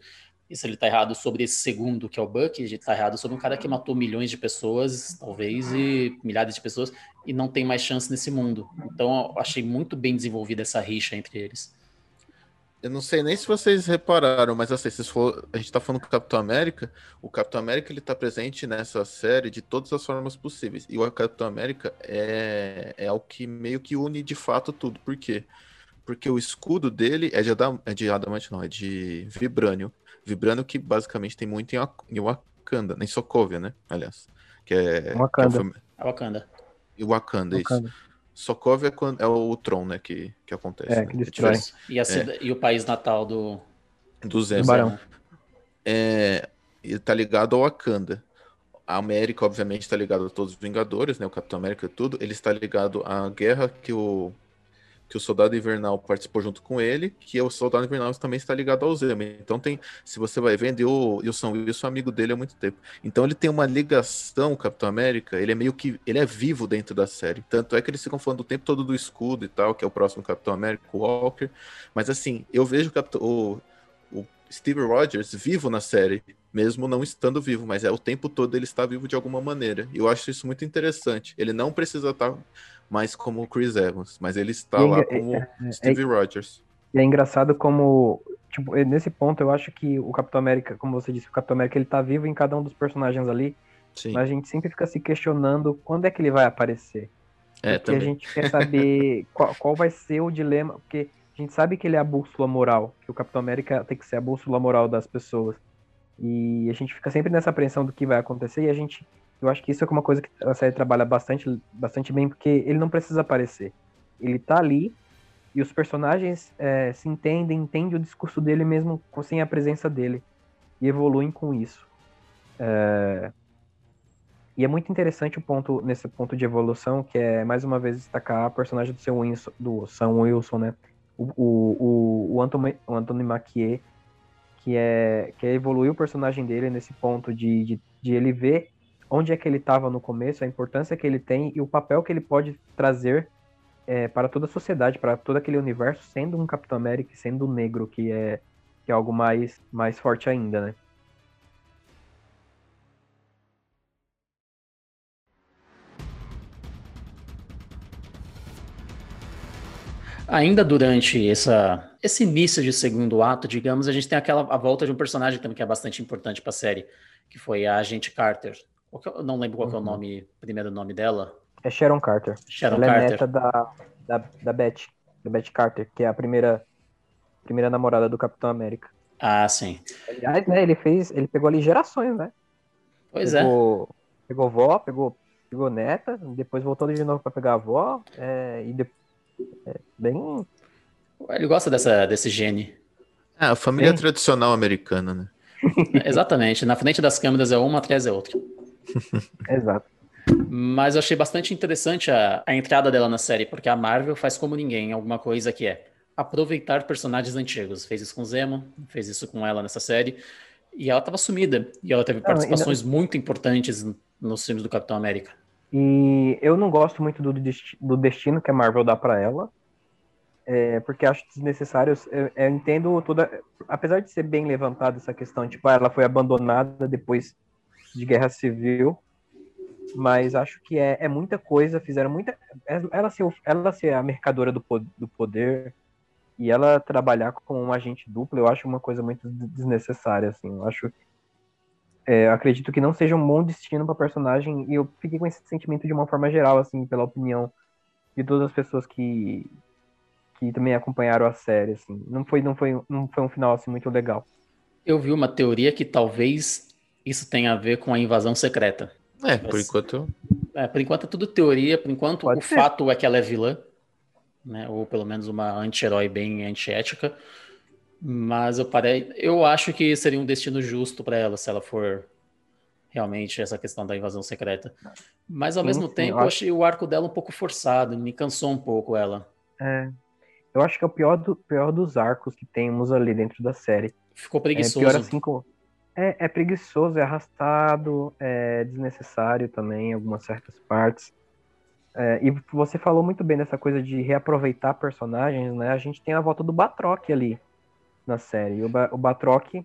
E se ele está errado sobre esse segundo, que é o Buck, ele está errado sobre um cara que matou milhões de pessoas, talvez, e milhares de pessoas, e não tem mais chance nesse mundo. Então, eu achei muito bem desenvolvida essa rixa entre eles. Eu não sei nem se vocês repararam, mas assim, se for, a gente tá falando com o Capitão América, o Capitão América ele tá presente nessa série de todas as formas possíveis. E o Capitão América é, é o que meio que une de fato tudo. Por quê? Porque o escudo dele é de, Adam, é de adamante, não, é de vibrânio. Vibrânio que basicamente tem muito em, em Wakanda, em Sokovia, né? Aliás. Que é. Wakanda. Que é o Wakanda. E Wakanda, Wakanda. isso. Sokovia é, quando, é o Tron, né, que, que acontece. É, né? que destrói. E, a, é. e o país natal do... Do Zé. Barão. É, e tá ligado ao Wakanda. A América, obviamente, está ligado a todos os Vingadores, né? O Capitão América e tudo. Ele está ligado à guerra que o que o Soldado Invernal participou junto com ele, que o Soldado Invernal também está ligado ao Zemo. Então tem, se você vai vendo, o Wilson Wilson é amigo dele há muito tempo. Então ele tem uma ligação, Capitão América, ele é meio que, ele é vivo dentro da série. Tanto é que eles ficam falando o tempo todo do escudo e tal, que é o próximo Capitão América, o Walker. Mas assim, eu vejo o, Capitão, o, o Steve Rogers vivo na série, mesmo não estando vivo, mas é o tempo todo ele está vivo de alguma maneira. E eu acho isso muito interessante. Ele não precisa estar mais como o Chris Evans, mas ele está lá como é, é, Steve é, Rogers. E é engraçado como, tipo, nesse ponto eu acho que o Capitão América, como você disse, o Capitão América ele tá vivo em cada um dos personagens ali, Sim. mas a gente sempre fica se questionando quando é que ele vai aparecer. É, porque também. a gente quer saber (laughs) qual, qual vai ser o dilema, porque a gente sabe que ele é a bússola moral, que o Capitão América tem que ser a bússola moral das pessoas. E a gente fica sempre nessa apreensão do que vai acontecer e a gente eu acho que isso é uma coisa que a série trabalha bastante, bastante bem, porque ele não precisa aparecer. Ele tá ali e os personagens é, se entendem, entendem o discurso dele mesmo sem a presença dele. E evoluem com isso. É... E é muito interessante o ponto nesse ponto de evolução, que é mais uma vez destacar a personagem do, seu Wilson, do Sam Wilson, né? o, o, o, Anthony, o Anthony que é, que é evoluir o personagem dele nesse ponto de, de, de ele ver onde é que ele estava no começo, a importância que ele tem e o papel que ele pode trazer é, para toda a sociedade, para todo aquele universo, sendo um Capitão América, sendo um negro, que é, que é algo mais, mais forte ainda, né? Ainda durante essa, esse início de segundo ato, digamos, a gente tem aquela a volta de um personagem também que é bastante importante para a série, que foi a agente Carter. Eu não lembro qual uhum. é o uhum. nome, primeiro nome dela. É Sharon Carter. Sharon Ela Carter. é neta da, da, da Beth, da Beth Carter, que é a primeira, primeira namorada do Capitão América. Ah, sim. Aliás, né, ele fez, ele pegou ali gerações, né? Pois pegou, é. Pegou vó, pegou, pegou neta, depois voltou de novo para pegar a avó, é, e depois é bem. Ele gosta dessa, desse gene. É, a família tradicional americana, né? (laughs) Exatamente. Na frente das câmeras é uma, atrás é outra. (laughs) Exato. Mas eu achei bastante interessante a, a entrada dela na série, porque a Marvel faz como ninguém alguma coisa que é aproveitar personagens antigos. Fez isso com Zemo, fez isso com ela nessa série. E ela estava sumida. E ela teve participações não, muito importantes nos filmes do Capitão América. E eu não gosto muito do, do destino que a Marvel dá para ela, é, porque acho desnecessário. Eu, eu, entendo toda. Apesar de ser bem levantada essa questão, tipo, ah, ela foi abandonada depois de guerra civil, mas acho que é, é muita coisa. Fizeram muita. Ela ser, ela ser a mercadora do, do poder e ela trabalhar como um agente duplo, eu acho uma coisa muito desnecessária, assim. Eu acho é, acredito que não seja um bom destino para personagem e eu fiquei com esse sentimento de uma forma geral, assim, pela opinião de todas as pessoas que que também acompanharam a série, assim. Não foi, não foi, não foi um final assim muito legal. Eu vi uma teoria que talvez isso tenha a ver com a invasão secreta. É, Mas, por enquanto. É, por enquanto é tudo teoria, por enquanto Pode o ser. fato é que ela é vilã, né? Ou pelo menos uma anti-herói bem antiética. Mas eu parei, eu acho que seria um destino justo para ela se ela for realmente essa questão da invasão secreta. Mas ao sim, mesmo sim, tempo, eu, acho... achei o arco dela um pouco forçado, me cansou um pouco ela. É. Eu acho que é o pior, do, pior dos arcos que temos ali dentro da série. Ficou preguiçoso. É, pior assim, com... é, é preguiçoso, é arrastado, é desnecessário também em algumas certas partes. É, e você falou muito bem dessa coisa de reaproveitar personagens, né? A gente tem a volta do Batroc ali na série. O, ba o Batroc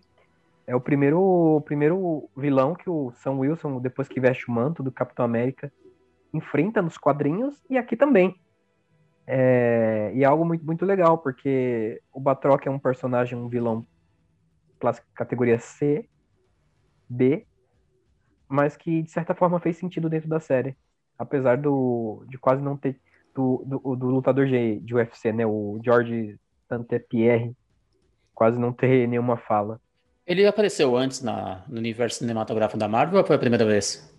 é o primeiro, o primeiro vilão que o Sam Wilson, depois que veste o manto do Capitão América, enfrenta nos quadrinhos e aqui também. É, e é algo muito, muito legal, porque o Batroc é um personagem, um vilão categoria C, B, mas que de certa forma fez sentido dentro da série. Apesar do, de quase não ter. Do, do, do lutador de, de UFC, né? O George Pierre quase não ter nenhuma fala. Ele apareceu antes na, no universo cinematográfico da Marvel ou foi a primeira vez?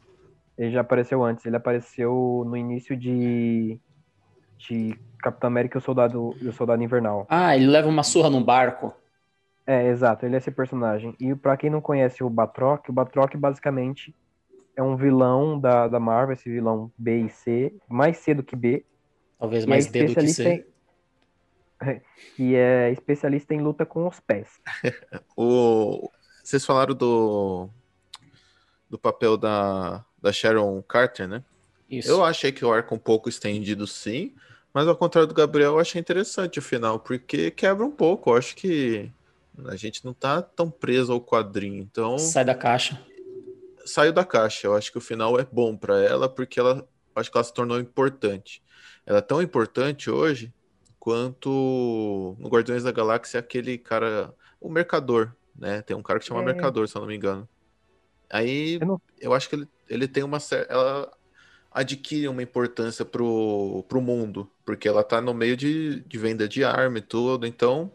Ele já apareceu antes. Ele apareceu no início de, de Capitão América e o Soldado, e o Soldado Invernal. Ah, ele leva uma surra num barco. É, exato. Ele é esse personagem. E para quem não conhece o Batroc, o Batroc basicamente é um vilão da, da Marvel, esse vilão B e C, mais C do que B. Talvez mais D do que C. que (laughs) é especialista em luta com os pés. (laughs) o... Vocês falaram do, do papel da, da Sharon Carter, né? Isso. Eu achei que o arco um pouco estendido, sim, mas ao contrário do Gabriel, eu achei interessante o final, porque quebra um pouco. Eu acho que a gente não tá tão preso ao quadrinho, então. Sai da caixa. Saiu da caixa. Eu acho que o final é bom para ela, porque ela acho que ela se tornou importante. Ela é tão importante hoje quanto no Guardiões da Galáxia aquele cara, o Mercador, né? Tem um cara que chama é. Mercador, se eu não me engano. Aí eu, não... eu acho que ele, ele tem uma ela adquire uma importância pro, pro mundo, porque ela tá no meio de, de venda de arma e tudo, então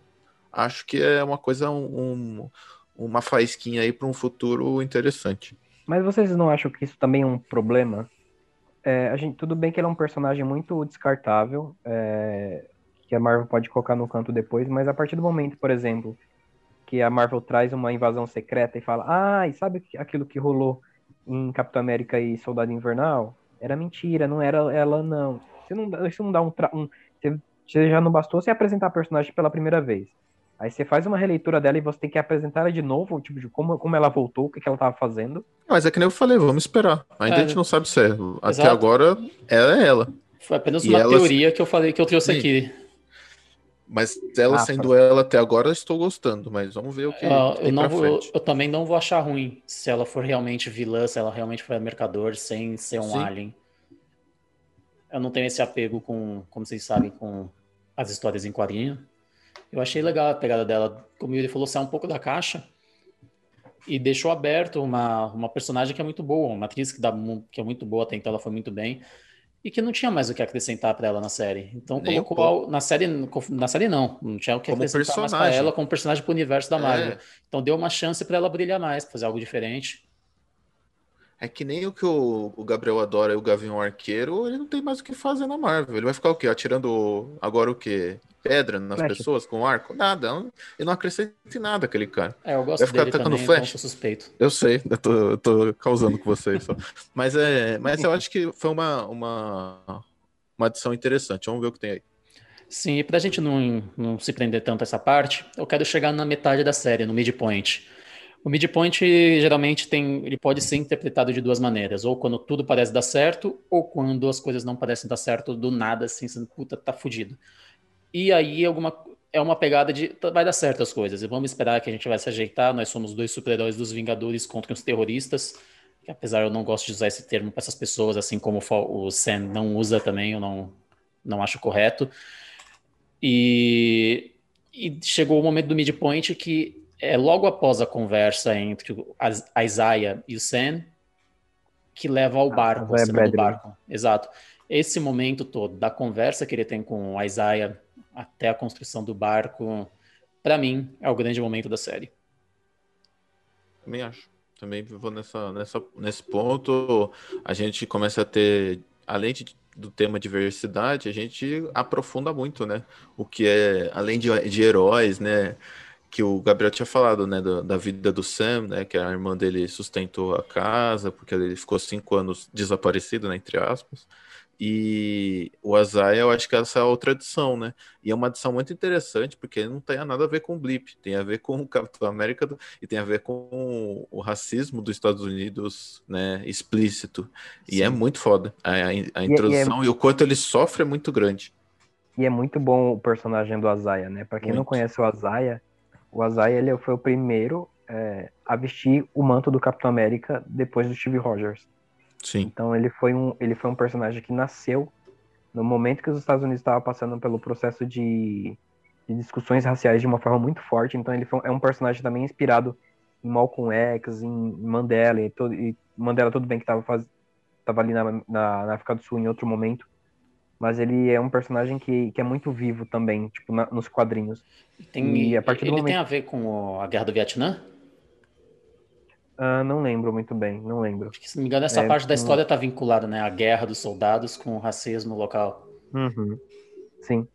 acho que é uma coisa, um, uma faísquinha aí para um futuro interessante. Mas vocês não acham que isso também é um problema? É, a gente, tudo bem que ele é um personagem muito descartável, é, que a Marvel pode colocar no canto depois, mas a partir do momento, por exemplo, que a Marvel traz uma invasão secreta e fala, ah, e sabe aquilo que rolou em Capitão América e Soldado Invernal? Era mentira, não era ela não. Você não, isso não dá um, um você já não bastou você apresentar a personagem pela primeira vez. Aí você faz uma releitura dela e você tem que apresentar ela de novo, tipo, de como, como ela voltou, o que, que ela tava fazendo. Mas é que nem eu falei, vamos esperar. Ainda É, a gente não sabe se é. Até exato. agora, ela é ela. Foi apenas uma teoria que eu falei que eu trouxe Sim. aqui. Mas ela Ah, sendo ela até agora, eu estou gostando. Mas vamos ver o que, Ah, que eu, tem não pra vou- frente. eu também não vou achar ruim se ela for realmente vilã, se ela realmente for mercador, sem ser um Sim. alien. Eu não tenho esse apego com, como vocês sabem, com as histórias em quadrinho. Eu achei legal a pegada dela, como ele falou, sair um pouco da caixa e deixou aberto uma, uma personagem que é muito boa, uma atriz que, dá, que é muito boa, até então ela foi muito bem, e que não tinha mais o que acrescentar para ela na série. Então Nem um colocou al- na série, na série não, não tinha o que Como acrescentar mais para personagem. ela como personagem pro universo da Marvel. É. Então deu uma chance para ela brilhar mais, fazer algo diferente. É que nem o que o, o Gabriel adora e o Gavião Arqueiro, ele não tem mais o que fazer na Marvel. Ele vai ficar o quê? Atirando agora o quê? Pedra nas Flecha. pessoas com arco? Nada. Ele não acrescenta em nada aquele cara. É, eu gosto Vai ficar dele tacando também, então flash? sou suspeito. Eu sei, eu tô, eu tô causando com vocês (laughs) só. Mas, é, mas eu acho que foi uma, uma, uma adição interessante. Vamos ver o que tem aí. Sim, e pra gente não, não se prender tanto a essa parte, eu quero chegar na metade da série, no midpoint. O midpoint geralmente tem, ele pode ser interpretado de duas maneiras, ou quando tudo parece dar certo, ou quando as coisas não parecem dar certo do nada, assim, você, puta, tá fudido. E aí alguma, é uma pegada de tá, vai dar certo as coisas, e vamos esperar que a gente vai se ajeitar, nós somos dois super-heróis dos Vingadores contra os terroristas, que apesar eu não gosto de usar esse termo para essas pessoas, assim como o Sam não usa também, eu não, não acho correto. E, e chegou o momento do midpoint que é logo após a conversa entre a, Isaiah e o Sam que leva ao barco, a Isaiah cena do Bradley. barco. Exato. Esse momento todo da conversa que ele tem com a Isaiah até a construção do barco, para mim, é o grande momento da série. Também acho. Também vou nessa, nessa, nesse ponto. A gente começa a ter, além de, do tema diversidade, a gente aprofunda muito, né? O que é, além de, de heróis, né? Que o Gabriel tinha falado, né? Da, da vida do Sam, né? Que a irmã dele sustentou a casa, porque ele ficou cinco anos desaparecido, né? Entre aspas. E o Azaia, eu acho que essa é outra edição, né? E é uma edição muito interessante, porque não tem nada a ver com o Blip, tem a ver com o Capitão América do- e tem a ver com o racismo dos Estados Unidos, né? Explícito. E Sim. é muito foda. A, a- a introdução e, o quanto ele sofre é muito grande. E é muito bom o personagem do Azaia, né? Pra quem não Muito. conhece o Azaia, o Azaia ele foi o primeiro é, a vestir o manto do Capitão América depois do Steve Rogers. Sim. Então ele foi um, ele foi um personagem que nasceu no momento que os Estados Unidos estavam passando pelo processo de, de discussões raciais de uma forma muito forte. Então ele foi, é um personagem também inspirado em Malcolm X, em Mandela e, todo, e Mandela tudo bem que estava faz, tava ali na, na, na África do Sul em outro momento. Mas ele é um personagem que, que é muito vivo também, tipo, na- nos quadrinhos. Tem, E a partir do ele momento- tem a ver com a Guerra do Vietnã? Ah, não lembro muito bem, não lembro. Acho que, se não me engano, essa É, parte da história está vinculada, né? A guerra dos soldados com o racismo local. Uhum. Sim.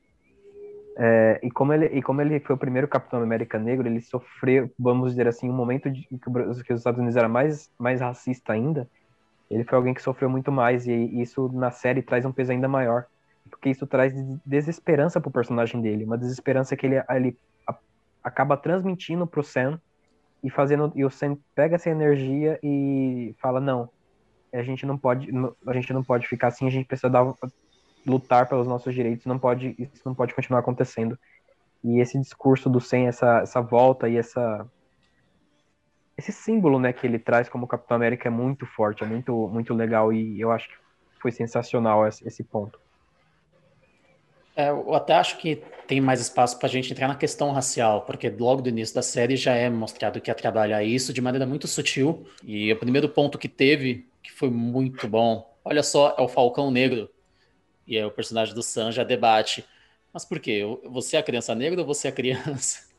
É, e, como ele, e como ele foi o primeiro Capitão América negro, ele sofreu, vamos dizer assim, um momento de, que, que os Estados Unidos era mais, mais racista ainda. Ele foi alguém que sofreu muito mais, e, isso na série traz um peso ainda maior. Porque isso traz des- desesperança pro personagem dele, uma desesperança que ele, ele acaba transmitindo pro Sam e fazendo e o Sam pega essa energia e fala não, a gente não pode, a gente não pode ficar assim, a gente precisa dar, lutar pelos nossos direitos, não pode, isso não pode continuar acontecendo. E esse discurso do Sam, essa, essa volta e essa esse símbolo, né, que ele traz como Capitão América é muito forte, é muito muito legal e eu acho que foi sensacional esse, esse ponto. É, eu até acho que tem mais espaço para a gente entrar na questão racial, porque logo do início da série já é mostrado que ia trabalhar isso de maneira muito sutil. E o primeiro ponto que teve, que foi muito bom, olha só, é o Falcão Negro. E aí o personagem do Sam já debate. Mas por quê? Você é a criança negra ou você é a criança? (laughs)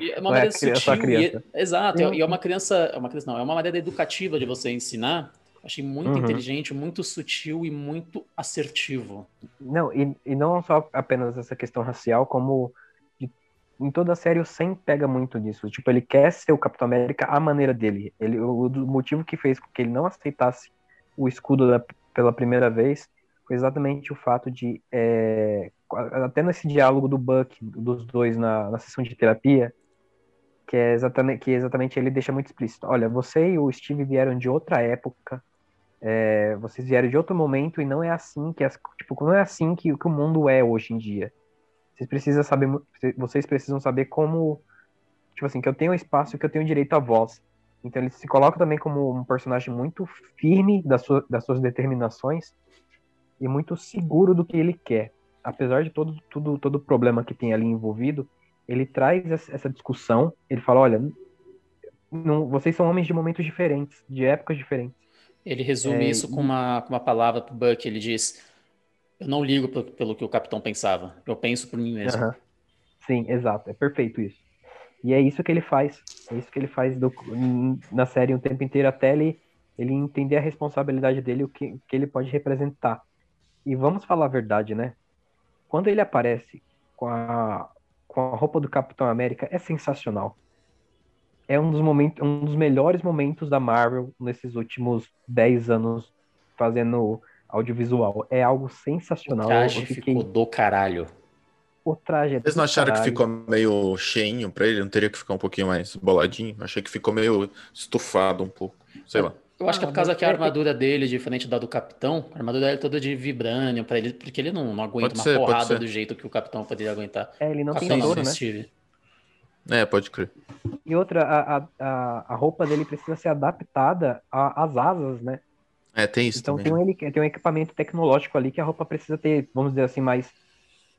E é uma é maneira a criança, sutil. a. E, exato, Sim. e é uma criança. É uma criança, não, é uma maneira educativa de você ensinar. Achei muito Uhum. inteligente, muito sutil e muito assertivo. Não, e, e não só apenas essa questão racial, como de- em toda a série o Sam pega muito disso. Tipo, ele quer ser o Capitão América à maneira dele. Ele, o, o motivo que fez com que ele não aceitasse o escudo da- pela primeira vez foi exatamente o fato de, é, até nesse diálogo do Buck, dos dois na, na sessão de terapia, que é, exatamente, que exatamente ele deixa muito explícito. Olha, você e o Steve vieram de outra época, é, vocês vieram de outro momento e não é assim que as, tipo, não é assim que, que o mundo é hoje em dia. Vocês precisam saber, vocês precisam saber como, tipo assim, que eu tenho espaço, que eu tenho direito à voz. Então ele se coloca também como um personagem muito firme das, das suas determinações e muito seguro do que ele quer. Apesar de todo tudo todo problema que tem ali envolvido, ele traz essa discussão. Ele fala, olha, não, vocês são homens de momentos diferentes, de épocas diferentes. Ele resume é, isso com uma, com uma palavra para Buck. Ele diz: Eu não ligo pelo, pelo que o capitão pensava, eu penso por mim mesmo. Uh -huh. Sim, exato, é perfeito isso. E é isso que ele faz. É isso que ele faz do, na série o tempo inteiro, até ele, ele entender a responsabilidade dele, o que, que ele pode representar. E vamos falar a verdade, né? Quando ele aparece com a, com a roupa do Capitão América, é sensacional é um dos momentos, um dos melhores momentos da Marvel nesses últimos 10 anos fazendo audiovisual. É algo sensacional. O traje fiquei... ficou do caralho. O traje é Vocês não acharam caralho. que ficou meio cheinho pra ele? Não teria que ficar um pouquinho mais boladinho? Achei que ficou meio estufado um pouco. Sei lá. Eu acho que é por causa que a armadura dele, diferente da do Capitão, a armadura dele é toda de vibrânio para ele, porque ele não, não aguenta pode uma ser, porrada do jeito que o Capitão poderia aguentar. É, ele não tem dor, né? Steve. É, pode crer. E outra, a, a, a roupa dele precisa ser adaptada às asas, né? É, tem isso então também. Então tem um, tem um equipamento tecnológico ali que a roupa precisa ter, vamos dizer assim, mais,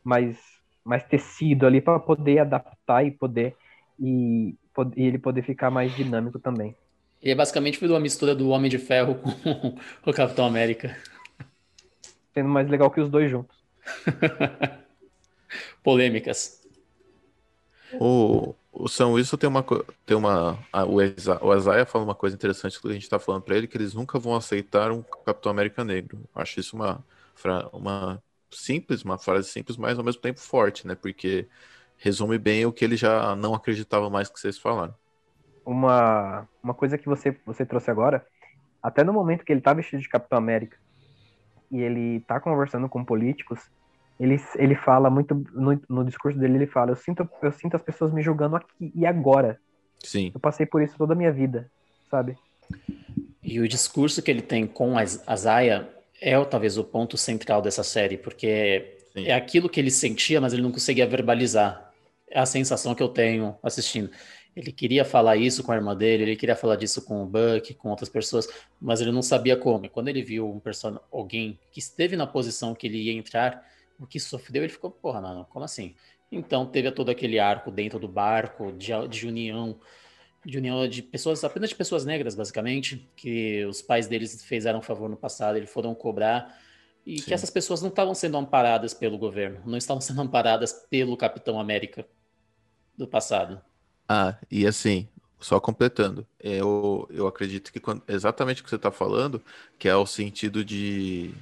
mais, mais tecido ali para poder adaptar e poder e, e, ele poder ficar mais dinâmico também. E é basicamente uma mistura do Homem de Ferro (laughs) com o Capitão América. Sendo mais legal que os dois juntos. (laughs) Polêmicas. O, o São Wilson tem uma. Tem uma a, o, Exa, o Isaiah fala uma coisa interessante que a gente está falando para ele, que eles nunca vão aceitar um Capitão América negro. Acho isso uma, uma simples, uma frase simples, mas ao mesmo tempo forte, né? Porque resume bem o que ele já não acreditava mais que vocês falaram. Uma, uma coisa que você, você trouxe agora, até no momento que ele tá vestido de Capitão América e ele tá conversando com políticos, ele, ele fala muito no, no, discurso dele, ele fala, eu sinto, eu sinto as pessoas me julgando aqui e agora. Sim. Eu passei por isso toda a minha vida, sabe? E o discurso que ele tem com a Zaya é talvez o ponto central dessa série, porque Sim. é aquilo que ele sentia, mas ele não conseguia verbalizar. É a sensação que eu tenho assistindo. Ele queria falar isso com a irmã dele, ele queria falar disso com o Buck, com outras pessoas, mas ele não sabia como. E quando ele viu um person... alguém que esteve na posição que ele ia entrar, o que sofreu, ele ficou, porra, mano, como assim? Então teve todo aquele arco dentro do barco de, de união, de união de pessoas, apenas de pessoas negras, basicamente, que os pais deles fizeram um favor no passado, eles foram cobrar, e Sim. que essas pessoas não estavam sendo amparadas pelo governo, não estavam sendo amparadas pelo Capitão América do passado. Ah, e assim, só completando, eu, eu acredito que quando, exatamente o que você está falando, que é o sentido de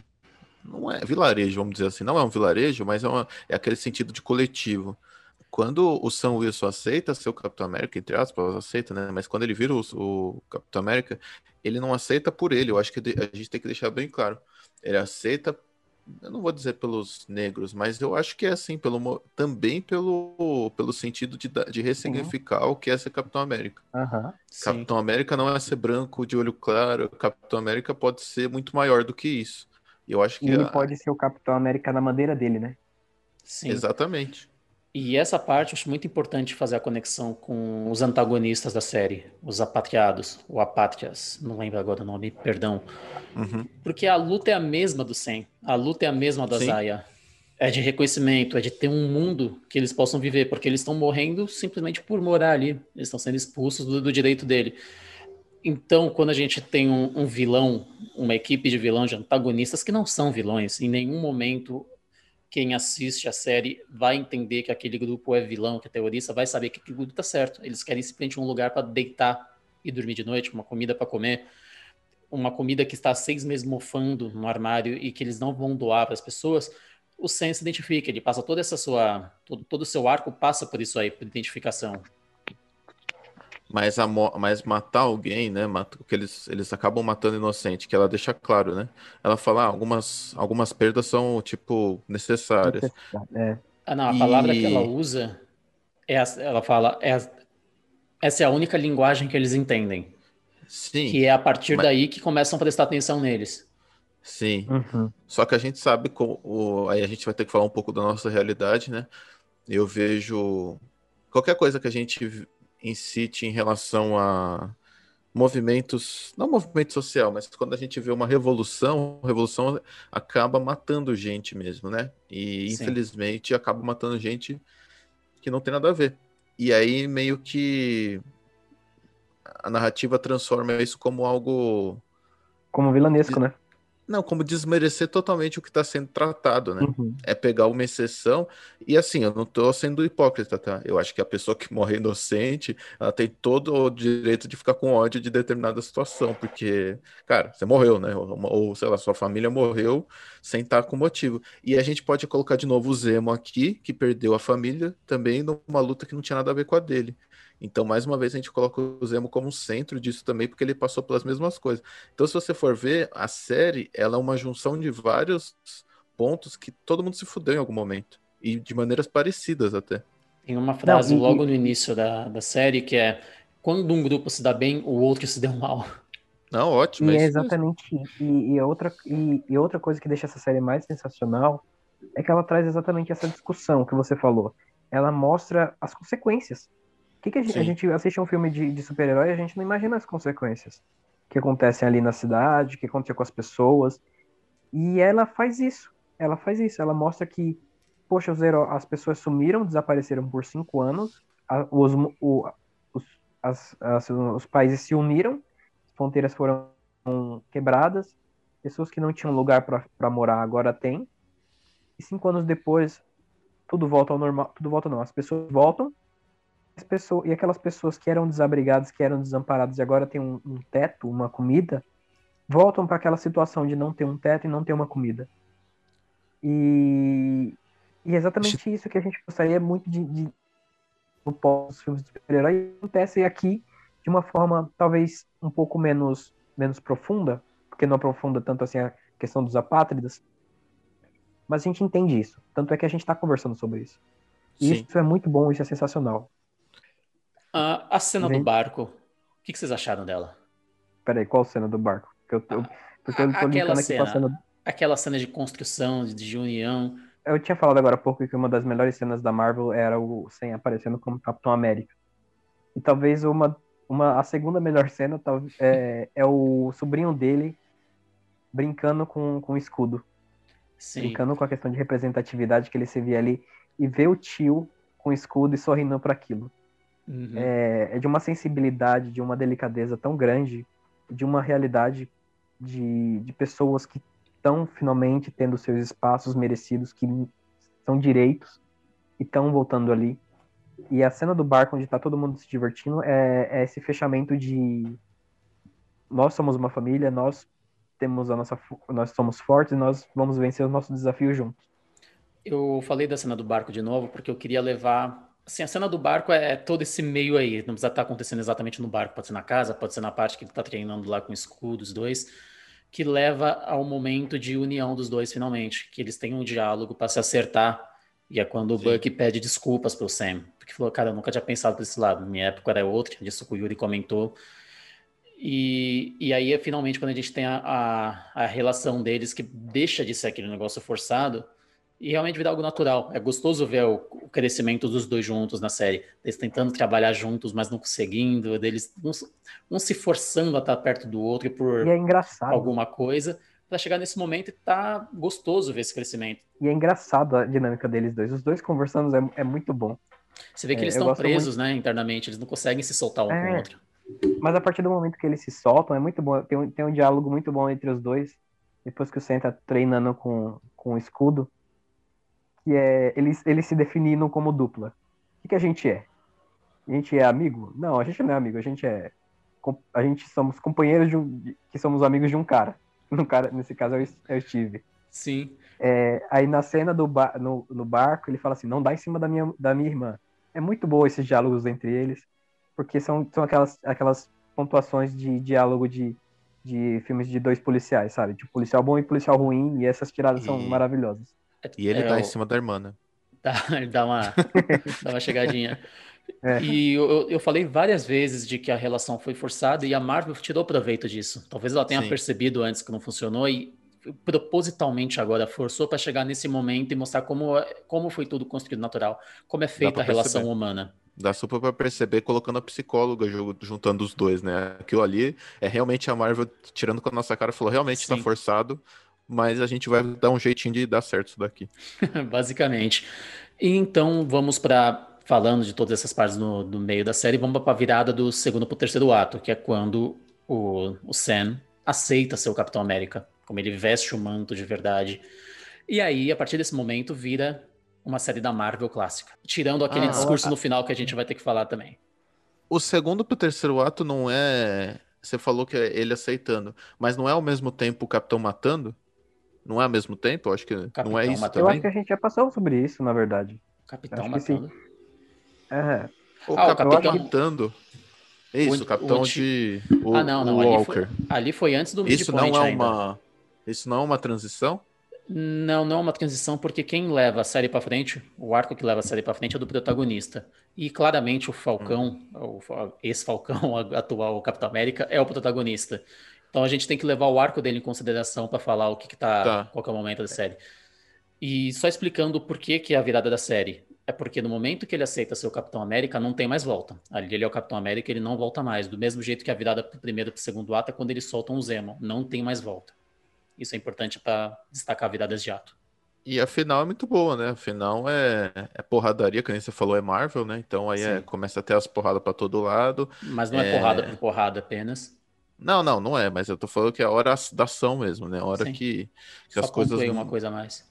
não é vilarejo, vamos dizer assim, não é um vilarejo, mas é, uma, é aquele sentido de coletivo. Quando o Sam Wilson aceita ser o Capitão América, entre aspas, aceita, né? Mas quando ele vira o, o Capitão América, ele não aceita por ele. Eu acho que a gente tem que deixar bem claro. Ele aceita, eu não vou dizer pelos negros, mas eu acho que é assim, pelo, também pelo, pelo sentido de, de ressignificar uhum. o que é ser Capitão América. Uhum. Capitão América não é ser branco de olho claro. Capitão América pode ser muito maior do que isso. E eu acho que. E ele a... pode ser o Capitão América na maneira dele, né? Sim. Exatamente. E essa parte eu acho muito importante fazer a conexão com os antagonistas da série, os apatriados, ou apátrias, não lembro agora o nome, perdão. Uhum. Porque a luta é a mesma do Sen, a luta é a mesma da Sim. Zaya. É de reconhecimento, é de ter um mundo que eles possam viver, porque eles estão morrendo simplesmente por morar ali, eles estão sendo expulsos do, do direito dele. Então, quando a gente tem um, um, vilão, uma equipe de vilões, de antagonistas que não são vilões, em nenhum momento quem assiste a série vai entender que aquele grupo é vilão, que é terrorista, vai saber que aquele grupo está certo. Eles querem simplesmente um lugar para deitar e dormir de noite, uma comida para comer, uma comida que está há seis meses mofando no armário e que eles não vão doar para as pessoas. O Sam se identifica, ele passa toda essa sua, todo, todo o seu arco passa por isso aí, por identificação. Mas, a, mas matar alguém, né? Mata, que eles, eles acabam matando inocente, que ela deixa claro, né? Ela fala, ah, algumas, algumas perdas são, tipo, necessárias. É, Ah, não, a palavra que E- ela usa é a- ela fala, é a- essa é a única linguagem que eles entendem, Sim, que é a partir Mas- daí que começam a prestar atenção neles. sim. uhum. Só que a gente sabe, como, o- aí a gente vai ter que falar um pouco da nossa realidade, né? Eu vejo qualquer coisa que a gente incite em relação a movimentos, não movimento social, mas quando a gente vê uma revolução, revolução acaba matando gente mesmo, né? E Sim. infelizmente acaba matando gente que não tem nada a ver. E aí meio que a narrativa transforma isso como algo Como vilanesco, né? Não, como desmerecer totalmente o que está sendo tratado, né? Uhum. É pegar uma exceção. E assim, eu não tô sendo hipócrita, tá? Eu acho que a pessoa que (laughs) morre inocente, ela tem todo o direito de ficar com ódio de determinada situação, porque, cara, você morreu, né? Ou, ou, sei lá, sua família morreu sem estar com motivo. E a gente pode colocar de novo o Zemo aqui, que perdeu a família, também numa luta que não tinha nada a ver com a dele. Então, mais uma vez, a gente coloca o Zemo como centro disso também, porque ele passou pelas mesmas coisas. Então, se você for ver, a série, ela é uma junção de vários pontos que todo mundo se fudeu em algum momento. E de maneiras parecidas até. Tem uma frase e- logo e- no início da, da série que é quando um grupo se dá bem, o outro se deu mal. Não, ótimo. E é é isso exatamente. E, e, outra, e, e outra coisa que deixa essa série mais sensacional é que ela traz exatamente essa discussão que você falou. Ela mostra as consequências. Que, que a, gente, a gente assiste um filme de, de super-herói e a gente não imagina as consequências que acontecem ali na cidade, que aconteceu com as pessoas. E ela faz isso. Ela faz isso. Ela mostra que, poxa, os heró- as pessoas sumiram, desapareceram por cinco anos, a- os, o- os, as- as- os países se uniram, fronteiras foram quebradas, pessoas que não tinham lugar para morar agora têm. E cinco anos depois, tudo volta ao normal. Tudo volta não, as pessoas voltam. As pessoas, e aquelas pessoas que eram desabrigadas, que eram desamparadas e agora têm um, um teto, uma comida, voltam para aquela situação de não ter um teto e não ter uma comida. E, e é exatamente isso que a gente gostaria muito de, de no pós filmes de super-herói acontece aqui de uma forma talvez um pouco menos menos profunda, porque não aprofunda tanto assim a questão dos apátridas, mas a gente entende isso. Tanto é que a gente está conversando sobre isso. E Sim. isso é muito bom, isso é sensacional. Ah, a cena do barco, o que, que vocês acharam dela? Peraí, qual cena do barco? Porque eu, eu, porque eu tô Aquela linkando aqui cena. cena. Aquela cena de construção, de, união. Eu tinha falado agora há pouco que uma das melhores cenas da Marvel era o Sam aparecendo como Capitão América. E talvez uma, uma a segunda melhor cena é, é o sobrinho dele brincando com, com o escudo. Sim. brincando com a questão de representatividade que ele se via ali e ver o tio com o escudo e sorrindo para aquilo. Uhum. É, é de uma sensibilidade, de uma delicadeza tão grande, de uma realidade de, de pessoas que estão finalmente tendo seus espaços merecidos, que são direitos e estão voltando ali. E a cena do barco onde está todo mundo se divertindo é, é esse fechamento de nós somos uma família, nós temos a nossa, nós somos fortes e nós vamos vencer os nossos desafios juntos. Eu falei da cena do barco de novo porque eu queria levar. Assim, a cena do barco é todo esse meio aí. Não precisa estar acontecendo exatamente no barco. Pode ser na casa, pode ser na parte que ele está treinando lá com o escudo, os dois. Que leva ao momento de união dos dois finalmente. Que eles têm um diálogo para se acertar. E é quando o Sim. Buck pede desculpas pro Sam. Porque falou, cara, eu nunca tinha pensado por esse lado. Minha época era outra. Isso o Yuri comentou. E, e aí é finalmente quando a gente tem a, a, a relação deles que deixa de ser aquele negócio forçado e realmente vira algo natural. É gostoso ver o, o crescimento dos dois juntos na série. Eles tentando trabalhar juntos, mas não conseguindo, deles um, um se forçando a estar perto do outro por é alguma coisa, para chegar nesse momento e tá gostoso ver esse crescimento. E é engraçado a dinâmica deles dois. Os dois conversando é, é muito bom. Você vê que É, eles estão presos, né, internamente, eles não conseguem se soltar um com o É. outro. Mas a partir do momento que eles se soltam, é muito bom. Tem um, tem um diálogo muito bom entre os dois. Depois que o Sam tá treinando com, com o escudo. Que é eles, eles se definindo como dupla. O que, que a gente é? A gente é amigo? Não, a gente não é amigo. A gente é. A gente somos companheiros de um. de- que somos amigos de um cara. (laughs) No cara nesse caso é o, é o Steve. Sim. É, aí na cena do ba no, no barco, ele fala assim: não dá em cima da minha, da minha irmã. É muito bom esses diálogos entre eles. porque são, são aquelas, aquelas pontuações de diálogo de, de filmes de dois policiais, sabe? Tipo, policial bom e policial ruim, e essas tiradas são E- maravilhosas. E ele É, tá o- em cima da irmã, né? (laughs) Dá, ele dá uma, (laughs) dá uma chegadinha. É. E eu, eu falei várias vezes de que a relação foi forçada e a Marvel tirou proveito disso. Talvez ela tenha Sim. percebido antes que não funcionou e propositalmente agora forçou para chegar nesse momento e mostrar como, é- como foi tudo construído natural, como é feita a relação perceber. humana. Dá super pra perceber colocando a psicóloga ju- juntando os dois, né? Aquilo ali é realmente a Marvel tirando com a nossa cara falou, realmente tá Sim. forçado, mas a gente vai dar um jeitinho de dar certo isso daqui. (laughs) Basicamente. E então vamos para falando de todas essas partes no, no meio da série, vamos para a virada do segundo para o terceiro ato, que é quando o, o Sam aceita ser o Capitão América, como ele veste o manto de verdade. E aí, a partir desse momento, vira uma série da Marvel clássica, tirando aquele Ah, discurso a- no final que a gente vai ter que falar também. O segundo pro terceiro ato não é. Você falou que é ele aceitando, mas não é ao mesmo tempo o Capitão matando? Não é ao mesmo tempo? Acho que não Capitão é isso matando. Eu também. acho que a gente já passou sobre isso, na verdade. Capitão matando. É, O Ah, o Capitão Capitão- matando. É Isso, O- o Capitão o de. O, Ah, não, não. o Ali Walker. foi, ali foi antes do Isso não é ainda. uma. Isso não é uma transição? Não, não é uma transição, porque quem leva a série pra frente, o arco que leva a série pra frente é do protagonista. E claramente o Falcão, o fa- ex-Falcão, (laughs) atual Capitão América, é o protagonista. Então a gente tem que levar o arco dele em consideração pra falar o que, que tá, Tá. qual que é o momento da série. E só explicando o porquê que é a virada da série. É porque no momento que ele aceita ser o Capitão América, não tem mais volta. Ali ele é o Capitão América, ele não volta mais. Do mesmo jeito que a virada pro primeiro pro segundo ato é quando eles soltam o Zemo. Não tem mais volta. Isso é importante para destacar viradas de ato. E a final é muito boa, né? A final é, é porradaria, que nem você falou, é Marvel, né? Então aí é- começa a ter as porradas pra todo lado. Mas não é, É. porrada por porrada apenas. Não, não, não é, mas eu tô falando que é a hora da ação mesmo, né? A hora Sim. que, que Só as coisas. não- uma coisa a mais.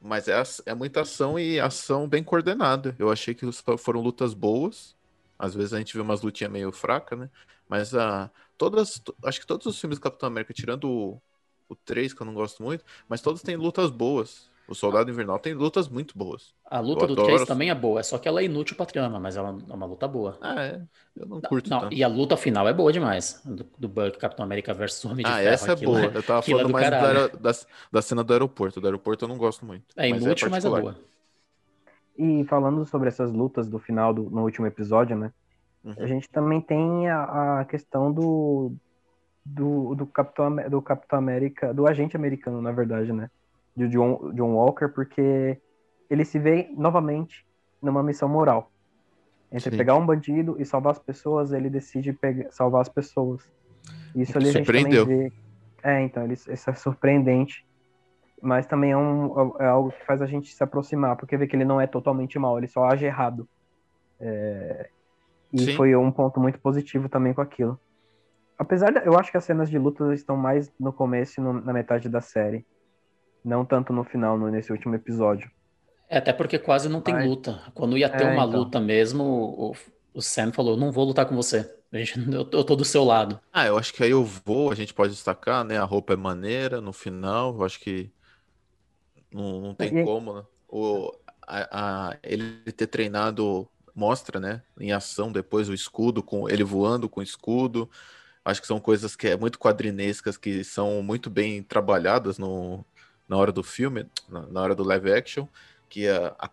Mas é, é muita ação e ação bem coordenada. Eu achei que foram lutas boas. Às vezes a gente vê umas lutinhas meio fracas, né? Mas a, todas, to- acho que todos os filmes do Capitão América, tirando o, o 3, que eu não gosto muito, mas todos têm lutas boas. O Soldado Invernal tem lutas muito boas. A luta Eu do adoro 3 essa- também é boa, só que ela é inútil pra trama, mas ela é uma luta boa. Ah, é. Eu não curto Não, tanto. e a luta final é boa demais. Do, do Buck, Capitão América versus Homem de Ah, Ferro. essa é boa. Eu tava é falando do mais da, da, da cena do aeroporto. Do aeroporto eu não gosto muito. É inútil, mas é boa. E falando sobre essas lutas do final do, no último episódio, né? Uhum. A gente também tem a, a questão do, do, do, Capitão, do Capitão América, do agente americano, na verdade, né? De John, John Walker, porque ele se vê novamente numa missão moral. Entre Sim. pegar um bandido e salvar as pessoas, ele decide pegar, salvar as pessoas. Isso ali a gente também Surpreendeu. vê. É, então, ele, isso é surpreendente. Mas também é, um, é algo que faz a gente se aproximar, porque vê que ele não é totalmente mal, ele só age errado. É, e Sim. foi um ponto muito positivo também com aquilo. Apesar de, eu acho que as cenas de luta estão mais no começo e no- na metade da série. Não tanto no final, no- nesse último episódio. É, até porque quase não tem Mas- luta. Quando ia ter É, uma então. luta mesmo, o, o Sam falou: não vou lutar com você. A gente, (laughs) eu, eu tô do seu lado. Ah, eu acho que aí eu vou, a gente pode destacar, né? A roupa é maneira no final, eu acho que não, não tem E- como, né? O, a, a- ele ter treinado mostra, né? Em ação depois o escudo, com ele voando com o escudo. Acho que são coisas que é muito quadrinescas, que são muito bem trabalhadas no, na hora do filme, na, na hora do live action, que a- a-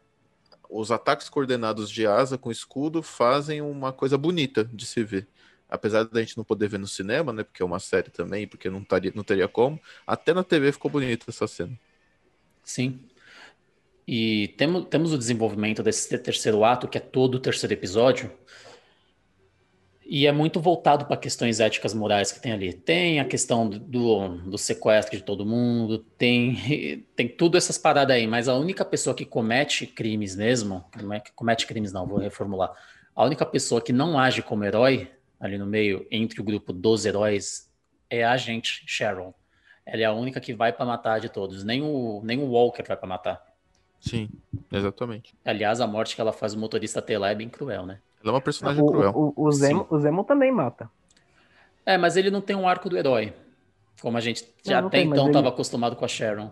os ataques coordenados de asa com escudo fazem uma coisa bonita de se ver apesar da gente não poder ver no cinema, né? Porque é uma série também, porque não, taria, não teria como. Até na TV ficou bonita essa cena. Sim. E temos, temos o desenvolvimento desse terceiro ato, que é todo o terceiro episódio. E é muito voltado para questões éticas morais que tem ali. Tem a questão do, do, sequestro de todo mundo, tem, (laughs) tem tudo essas paradas aí, mas a única pessoa que comete crimes mesmo, não é que comete crimes não, vou reformular. A única pessoa que não age como herói ali no meio, entre o grupo dos heróis, é a agente Sharon. Ela é a única que vai para matar de todos. Nem o, nem o Walker vai para matar. Sim, exatamente. Aliás, a morte que ela faz o motorista ter lá é bem cruel, né? Ela é uma personagem O, cruel. o, o, Zemo, o Zemo também mata. É, mas ele não tem um arco do herói. Como a gente já não até tem, então ele- estava acostumado com a Sharon.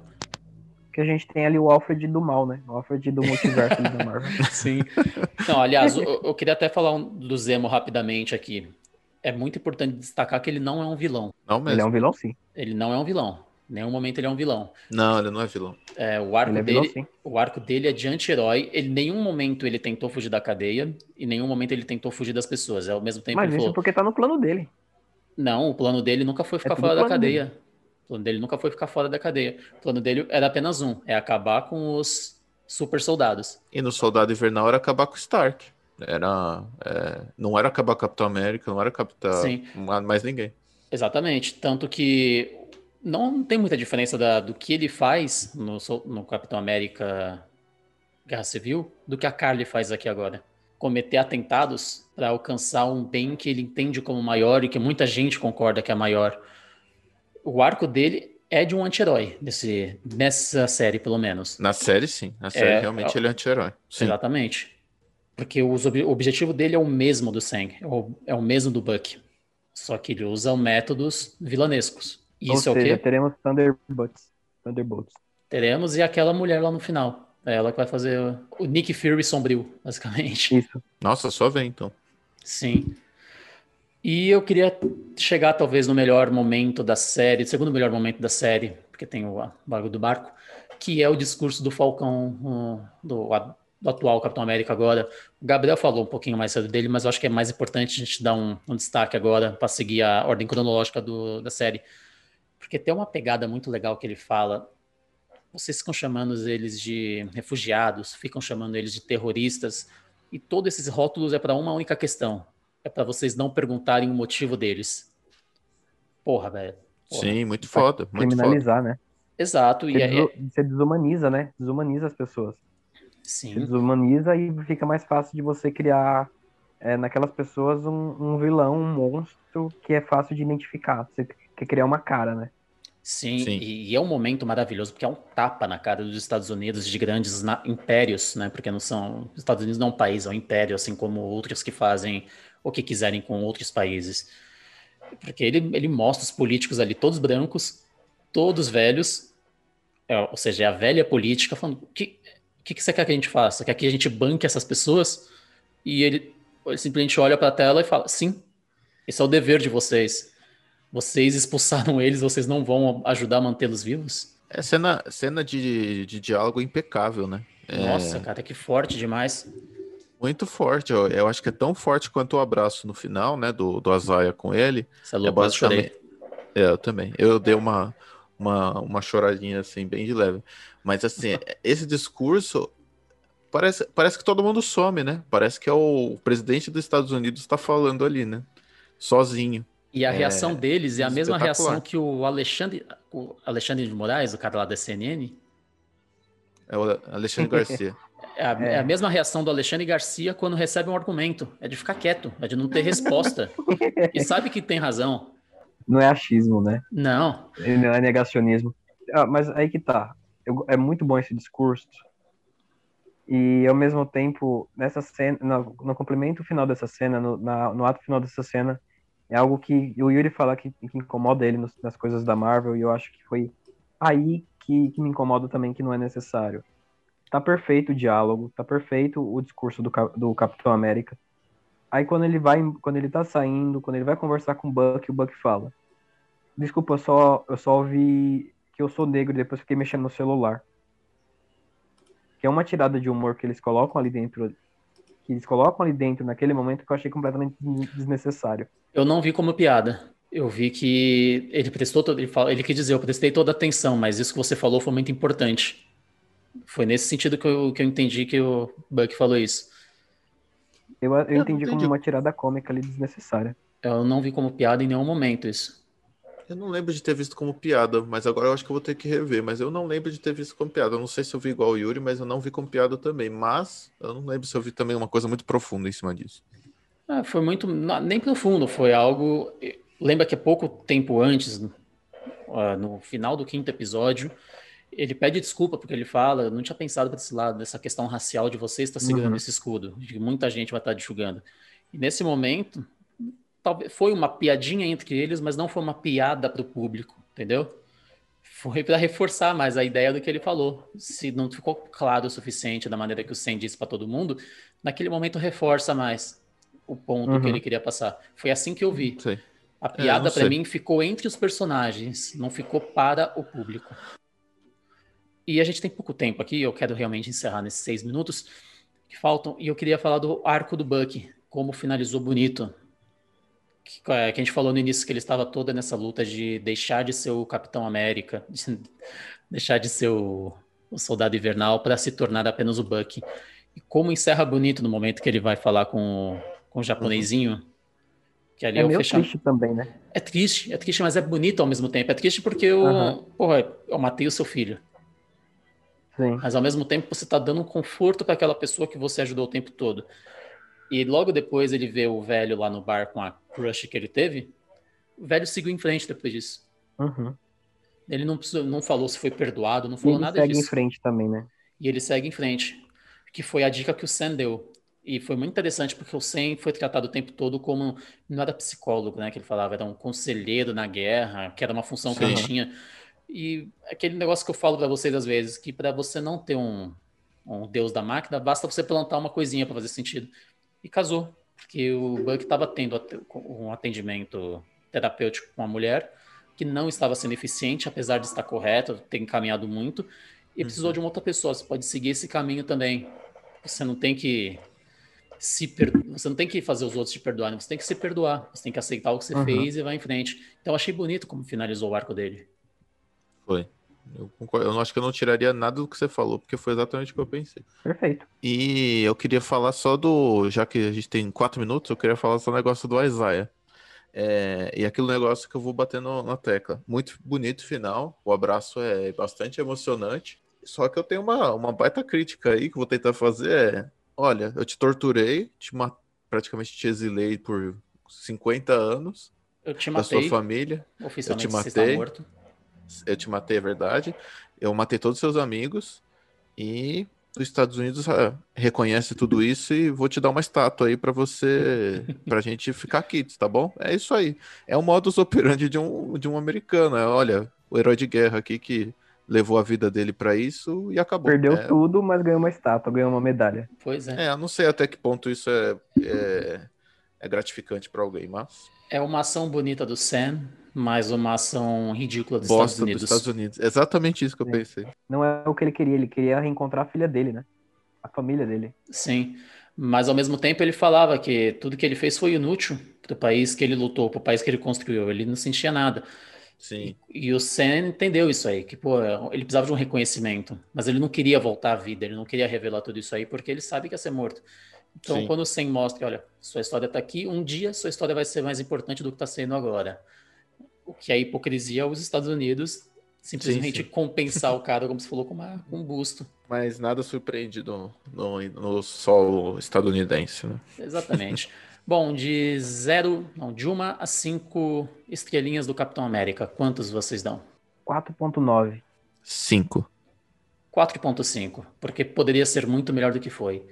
que a gente tem ali o Alfred do mal, né? O Alfred do multiverso da Marvel. (laughs) Sim. Não, aliás, eu, eu queria até falar um- do Zemo rapidamente aqui. É muito importante destacar que ele não é um vilão. Não mesmo. Ele é um vilão, sim. Ele não é um vilão. Em nenhum momento ele é um vilão. Não, ele não é vilão. É, o arco Ele é vilão, dele, sim. o arco dele é de anti-herói. Ele, em nenhum momento ele tentou fugir da cadeia. E em nenhum momento ele tentou fugir das pessoas. É ao mesmo tempo Mas isso falou, porque tá no plano dele. não, o plano dele nunca foi ficar tudo fora da plano dele. cadeia. O plano dele nunca foi ficar fora da cadeia. O plano dele era apenas um, é acabar com os super soldados. E no Soldado Invernal era acabar com o Stark. Era, é, não era acabar com o Capitão América, não era captar Sim. mais ninguém. Exatamente. Tanto que não tem muita diferença da- do que ele faz no, no Capitão América Guerra Civil do que a Carly faz aqui agora. Cometer atentados para alcançar um bem que ele entende como maior e que muita gente concorda que é maior. O arco dele é de um anti-herói, nesse- nessa série, pelo menos. Na série, sim. Na série, É, realmente, é- ele é anti-herói. Exatamente. Porque os o objetivo dele é o mesmo do Sang, é o, é o mesmo do Buck. Só que ele usa métodos vilanescos. Ou Isso é o seja, quê? teremos Thunderbolts. Thunderbolts. Teremos e aquela mulher lá no final. É ela que vai fazer o- Nick Fury sombrio, basicamente. Isso. Nossa, só vem então. Sim. E eu queria chegar talvez no melhor momento da série, segundo melhor momento da série, porque tem o bagulho do barco, que é o discurso do Falcão, do, do atual Capitão América agora. O Gabriel falou um pouquinho mais cedo dele, mas eu acho que é mais importante a gente dar um, um destaque agora para seguir a ordem cronológica do- da série. Porque tem uma pegada muito legal que ele fala. Vocês ficam chamando eles de refugiados, ficam chamando eles de terroristas, e todos esses rótulos é para uma única questão. É para vocês não perguntarem o motivo deles. Porra, velho. Sim, muito foda. Muito foda. Criminalizar, né? Exato. E Você, é, desu- você desumaniza, né? Desumaniza as pessoas. Você sim, desumaniza e fica mais fácil de você criar é, naquelas pessoas um, um vilão, um monstro que é fácil de identificar. Você quer criar uma cara, né? sim, Sim. E, e é um momento maravilhoso, porque é um tapa na cara dos Estados Unidos, de grandes na- impérios, né? Porque não são. Os Estados Unidos não é um país, é um império, assim como outros que fazem o que quiserem com outros países. Porque ele, ele mostra os políticos ali, todos brancos, todos velhos, é, ou seja, é a velha política, falando: o que, que que você quer que a gente faça? Quer que a gente banque essas pessoas? E ele, ele simplesmente olha para a tela e fala: sim, esse é o dever de vocês. Vocês expulsaram eles, vocês não vão ajudar a mantê-los vivos? É cena, cena de, de diálogo impecável, né? É Nossa, cara, que forte demais. muito forte. ó. Eu acho que é tão forte quanto o abraço no final, né? Do, do Azaia com ele. Você é É louco, chorei. basicamente. É, eu também. Eu dei uma, uma, uma choradinha assim, bem de leve. Mas assim, (laughs) esse discurso parece, parece que todo mundo some, né? Parece que é o presidente dos Estados Unidos está falando ali, né? Sozinho. E a É, reação deles é a mesma reação que o Alexandre, o Alexandre de Moraes, o cara lá da CNN, É o Alexandre Garcia. (laughs) é a, é a mesma reação do Alexandre Garcia quando recebe um argumento. É de ficar quieto, é de não ter resposta. (laughs) e sabe que tem razão. Não é achismo, né? Não, E Não é negacionismo. Ah, mas aí que tá. Eu- é muito bom esse discurso. E ao mesmo tempo, nessa cena, no, no complemento final dessa cena, no, na- no ato final dessa cena, é algo que o Yuri fala que, que incomoda ele nos- nas coisas da Marvel, e eu acho que foi aí que, que me incomoda também, que não é necessário. Tá perfeito o diálogo, tá perfeito o discurso do, do Capitão América. Aí quando ele vai, quando ele tá saindo, quando ele vai conversar com o Buck, o Buck fala: Desculpa, eu só, eu só ouvi que eu sou negro e depois fiquei mexendo no celular. Que é uma tirada de humor que eles colocam ali dentro, que eles colocam ali dentro naquele momento que eu achei completamente desnecessário. eu não vi como piada. Eu vi que ele prestou todo, ele, fala, ele quis dizer, eu prestei toda a atenção, mas isso que você falou foi muito importante. Foi nesse sentido que eu, que eu entendi que o Buck falou isso. Eu, eu não entendi como entendi. uma tirada cômica ali desnecessária. Eu não vi como piada em nenhum momento isso. Eu não lembro de ter visto como piada, mas agora eu acho que eu vou ter que rever. Mas eu não lembro de ter visto como piada. Eu não sei se eu vi igual o Yuri, mas eu não vi como piada também. Mas eu não lembro se eu vi também uma coisa muito profunda em cima disso. Ah, foi muito, nem profundo, foi algo. Lembra que pouco tempo antes, ah, no final do quinto episódio, ele pede desculpa porque ele fala: "Eu não tinha pensado para esse lado, dessa questão racial de você estar segurando Uhum. esse escudo, de que muita gente vai estar enxugando. E nesse momento, talvez foi uma piadinha entre eles, mas não foi uma piada para o público, entendeu? foi para reforçar mais a ideia do que ele falou. Se não ficou claro o suficiente da maneira que o Sam disse para todo mundo, naquele momento reforça mais o ponto Uhum. que ele queria passar. Foi assim que eu vi. Sei. A não piada para sei. mim ficou entre os personagens, não ficou para o público. E a gente tem pouco tempo aqui, eu quero realmente encerrar nesses seis minutos que faltam, e eu queria falar do arco do Buck, como finalizou bonito. Que, é, que a gente falou no início que ele estava toda nessa luta de deixar de ser o Capitão América, (laughs) de deixar de ser o, o Soldado Invernal para se tornar apenas o Buck. E como encerra bonito no momento que ele vai falar com, com o japonesinho. Que ali É é meio fechamento. triste também, né? É triste, é triste, mas é bonito ao mesmo tempo. É triste porque eu, Aham. porra, eu matei o seu filho. Sim. Mas ao mesmo tempo você tá dando um conforto para aquela pessoa que você ajudou o tempo todo. E logo depois ele vê o velho lá no bar com a crush que ele teve. O velho seguiu em frente depois disso. Uhum. Ele não, precisou- não falou se foi perdoado, não E falou ele nada segue disso. em frente também, né? E ele segue em frente. Que foi a dica que o Sam deu. E foi muito interessante porque o Sam foi tratado o tempo todo como. Não era psicólogo, né? Que ele falava, era um conselheiro na guerra, que era uma função que ele Sim. tinha. E aquele negócio que eu falo pra vocês às vezes, que para você não ter um, um deus da máquina, basta você plantar uma coisinha para fazer sentido. E casou. Porque o Buck estava tendo um atendimento terapêutico com uma mulher que não estava sendo eficiente, apesar de estar correto, ter encaminhado muito, e precisou Uhum. de uma outra pessoa. Você pode seguir esse caminho também. Você não tem que se per... você não tem que fazer os outros te perdoarem, você tem que se perdoar, você tem que aceitar o que você Uhum. fez e vai em frente. Então eu achei bonito como finalizou o arco dele. Foi. Eu, concordo. eu acho que eu não tiraria nada do que você falou, porque foi exatamente o que eu pensei. Perfeito. E eu queria falar só do. Já que a gente tem quatro minutos, eu queria falar só do negócio do Isaiah. É, e aquele negócio que eu vou bater no- na tecla. Muito bonito o final. O abraço é bastante emocionante. Só que eu tenho uma, uma baita crítica aí que eu vou tentar fazer. É, olha, eu te torturei, te praticamente te exilei por 50 anos Eu te da sua matei, família. oficialmente eu te você está matei. morto. Eu te matei, é verdade. Eu matei todos os seus amigos. E os Estados Unidos ah, reconhece tudo isso e vou te dar uma estátua aí pra você, (laughs) pra gente ficar aqui, tá bom? É isso aí. É o modus operandi de um, de um americano. É, olha, o herói de guerra aqui que levou a vida dele pra isso e acabou. Perdeu é, tudo, mas ganhou uma estátua, ganhou uma medalha. Pois é. É, eu não sei até que ponto isso é, é, é gratificante pra alguém, mas É uma ação bonita do Sam, mas uma ação ridícula dos Estados Unidos. dos Estados Unidos. Exatamente isso que eu É. pensei. Não é o que ele queria, ele queria reencontrar a filha dele, né? A família dele. Sim, mas ao mesmo tempo ele falava que tudo que ele fez foi inútil para o país que ele lutou, para o país que ele construiu. Ele não sentia nada. Sim. E o Sam entendeu isso aí, que pô, ele precisava de um reconhecimento, mas ele não queria voltar à vida, ele não queria revelar tudo isso aí porque ele sabe que ia ser morto. Então, Sim. quando o Sam mostra, olha, sua história está aqui, um dia sua história vai ser mais importante do que está sendo agora. O que é hipocrisia os Estados Unidos simplesmente Sim, sim. compensar o (laughs) cara, como você falou, com, uma, com um busto. Mas nada surpreende no, no, no solo estadunidense, né? Exatamente. (laughs) Bom, de zero, não, de uma a cinco estrelinhas do Capitão América, quantos vocês dão? 4.9. Cinco. 4.5, porque poderia ser muito melhor do que foi.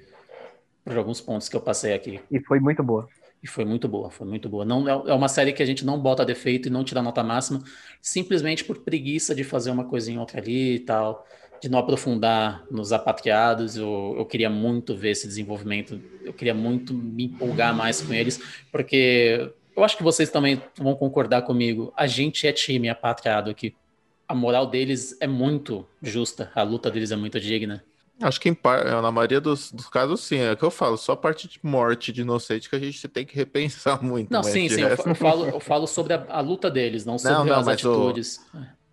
Por alguns pontos que eu passei aqui. E foi muito boa. E foi muito boa, foi muito boa. Não, é uma série que a gente não bota defeito e não tira nota máxima, simplesmente por preguiça de fazer uma coisinha outra ali e tal, de não aprofundar nos apatriados. Eu, eu queria muito ver esse desenvolvimento, eu queria muito me empolgar mais com eles, porque eu acho que vocês também vão concordar comigo. A gente é time apatriado aqui. A moral deles é muito justa, a luta deles é muito digna. Acho que em par, na maioria dos, dos casos, sim. É o que eu falo, só a parte de morte de inocente que a gente tem que repensar (laughs) muito. Não, mas sim, sim, eu, resto- eu falo, eu falo sobre a, a luta deles, não sobre não, as mas o- atitudes.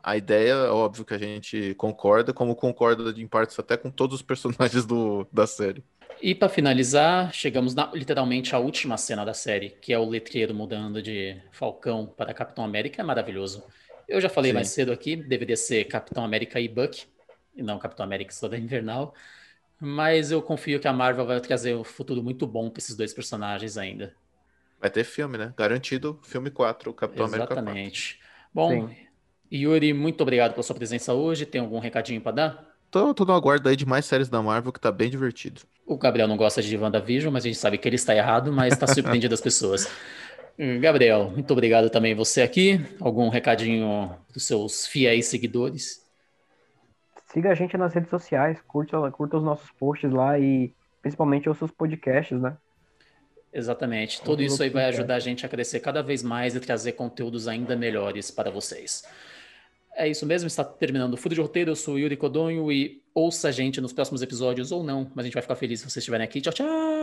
A ideia, é óbvio que a gente concorda, como concorda em partes até com todos os (laughs) personagens do, da série. E para finalizar, chegamos na- literalmente à última cena da série, que é o letreiro mudando de Falcão para Capitão América, é maravilhoso. Eu já falei Sim. mais cedo aqui, deveria ser Capitão América e Buck, e não Capitão América e Soldado Invernal, mas eu confio que a Marvel vai trazer um futuro muito bom para esses dois personagens ainda. Vai ter filme, né? Garantido, filme 4, Capitão América 4. Exatamente. Bom, Sim. Yuri, muito obrigado pela sua presença hoje. Tem algum recadinho para dar? Tô, tô no aguardo aí de mais séries da Marvel que tá bem divertido. O Gabriel não gosta de WandaVision, mas a gente sabe que ele está errado, mas está surpreendido as pessoas. (laughs) Gabriel, muito obrigado também você aqui. Algum recadinho dos seus fiéis seguidores? Siga a gente nas redes sociais, curta, curta os nossos posts lá e principalmente os seus podcasts, né? Exatamente. Tudo isso aí vai ajudar a gente a crescer cada vez mais e trazer conteúdos ainda melhores para vocês. É isso mesmo, está terminando o Fundo de Roteiro. Eu sou o Yuri Codonho e ouça a gente nos próximos episódios ou não, mas a gente vai ficar feliz se vocês estiverem aqui. Tchau, tchau!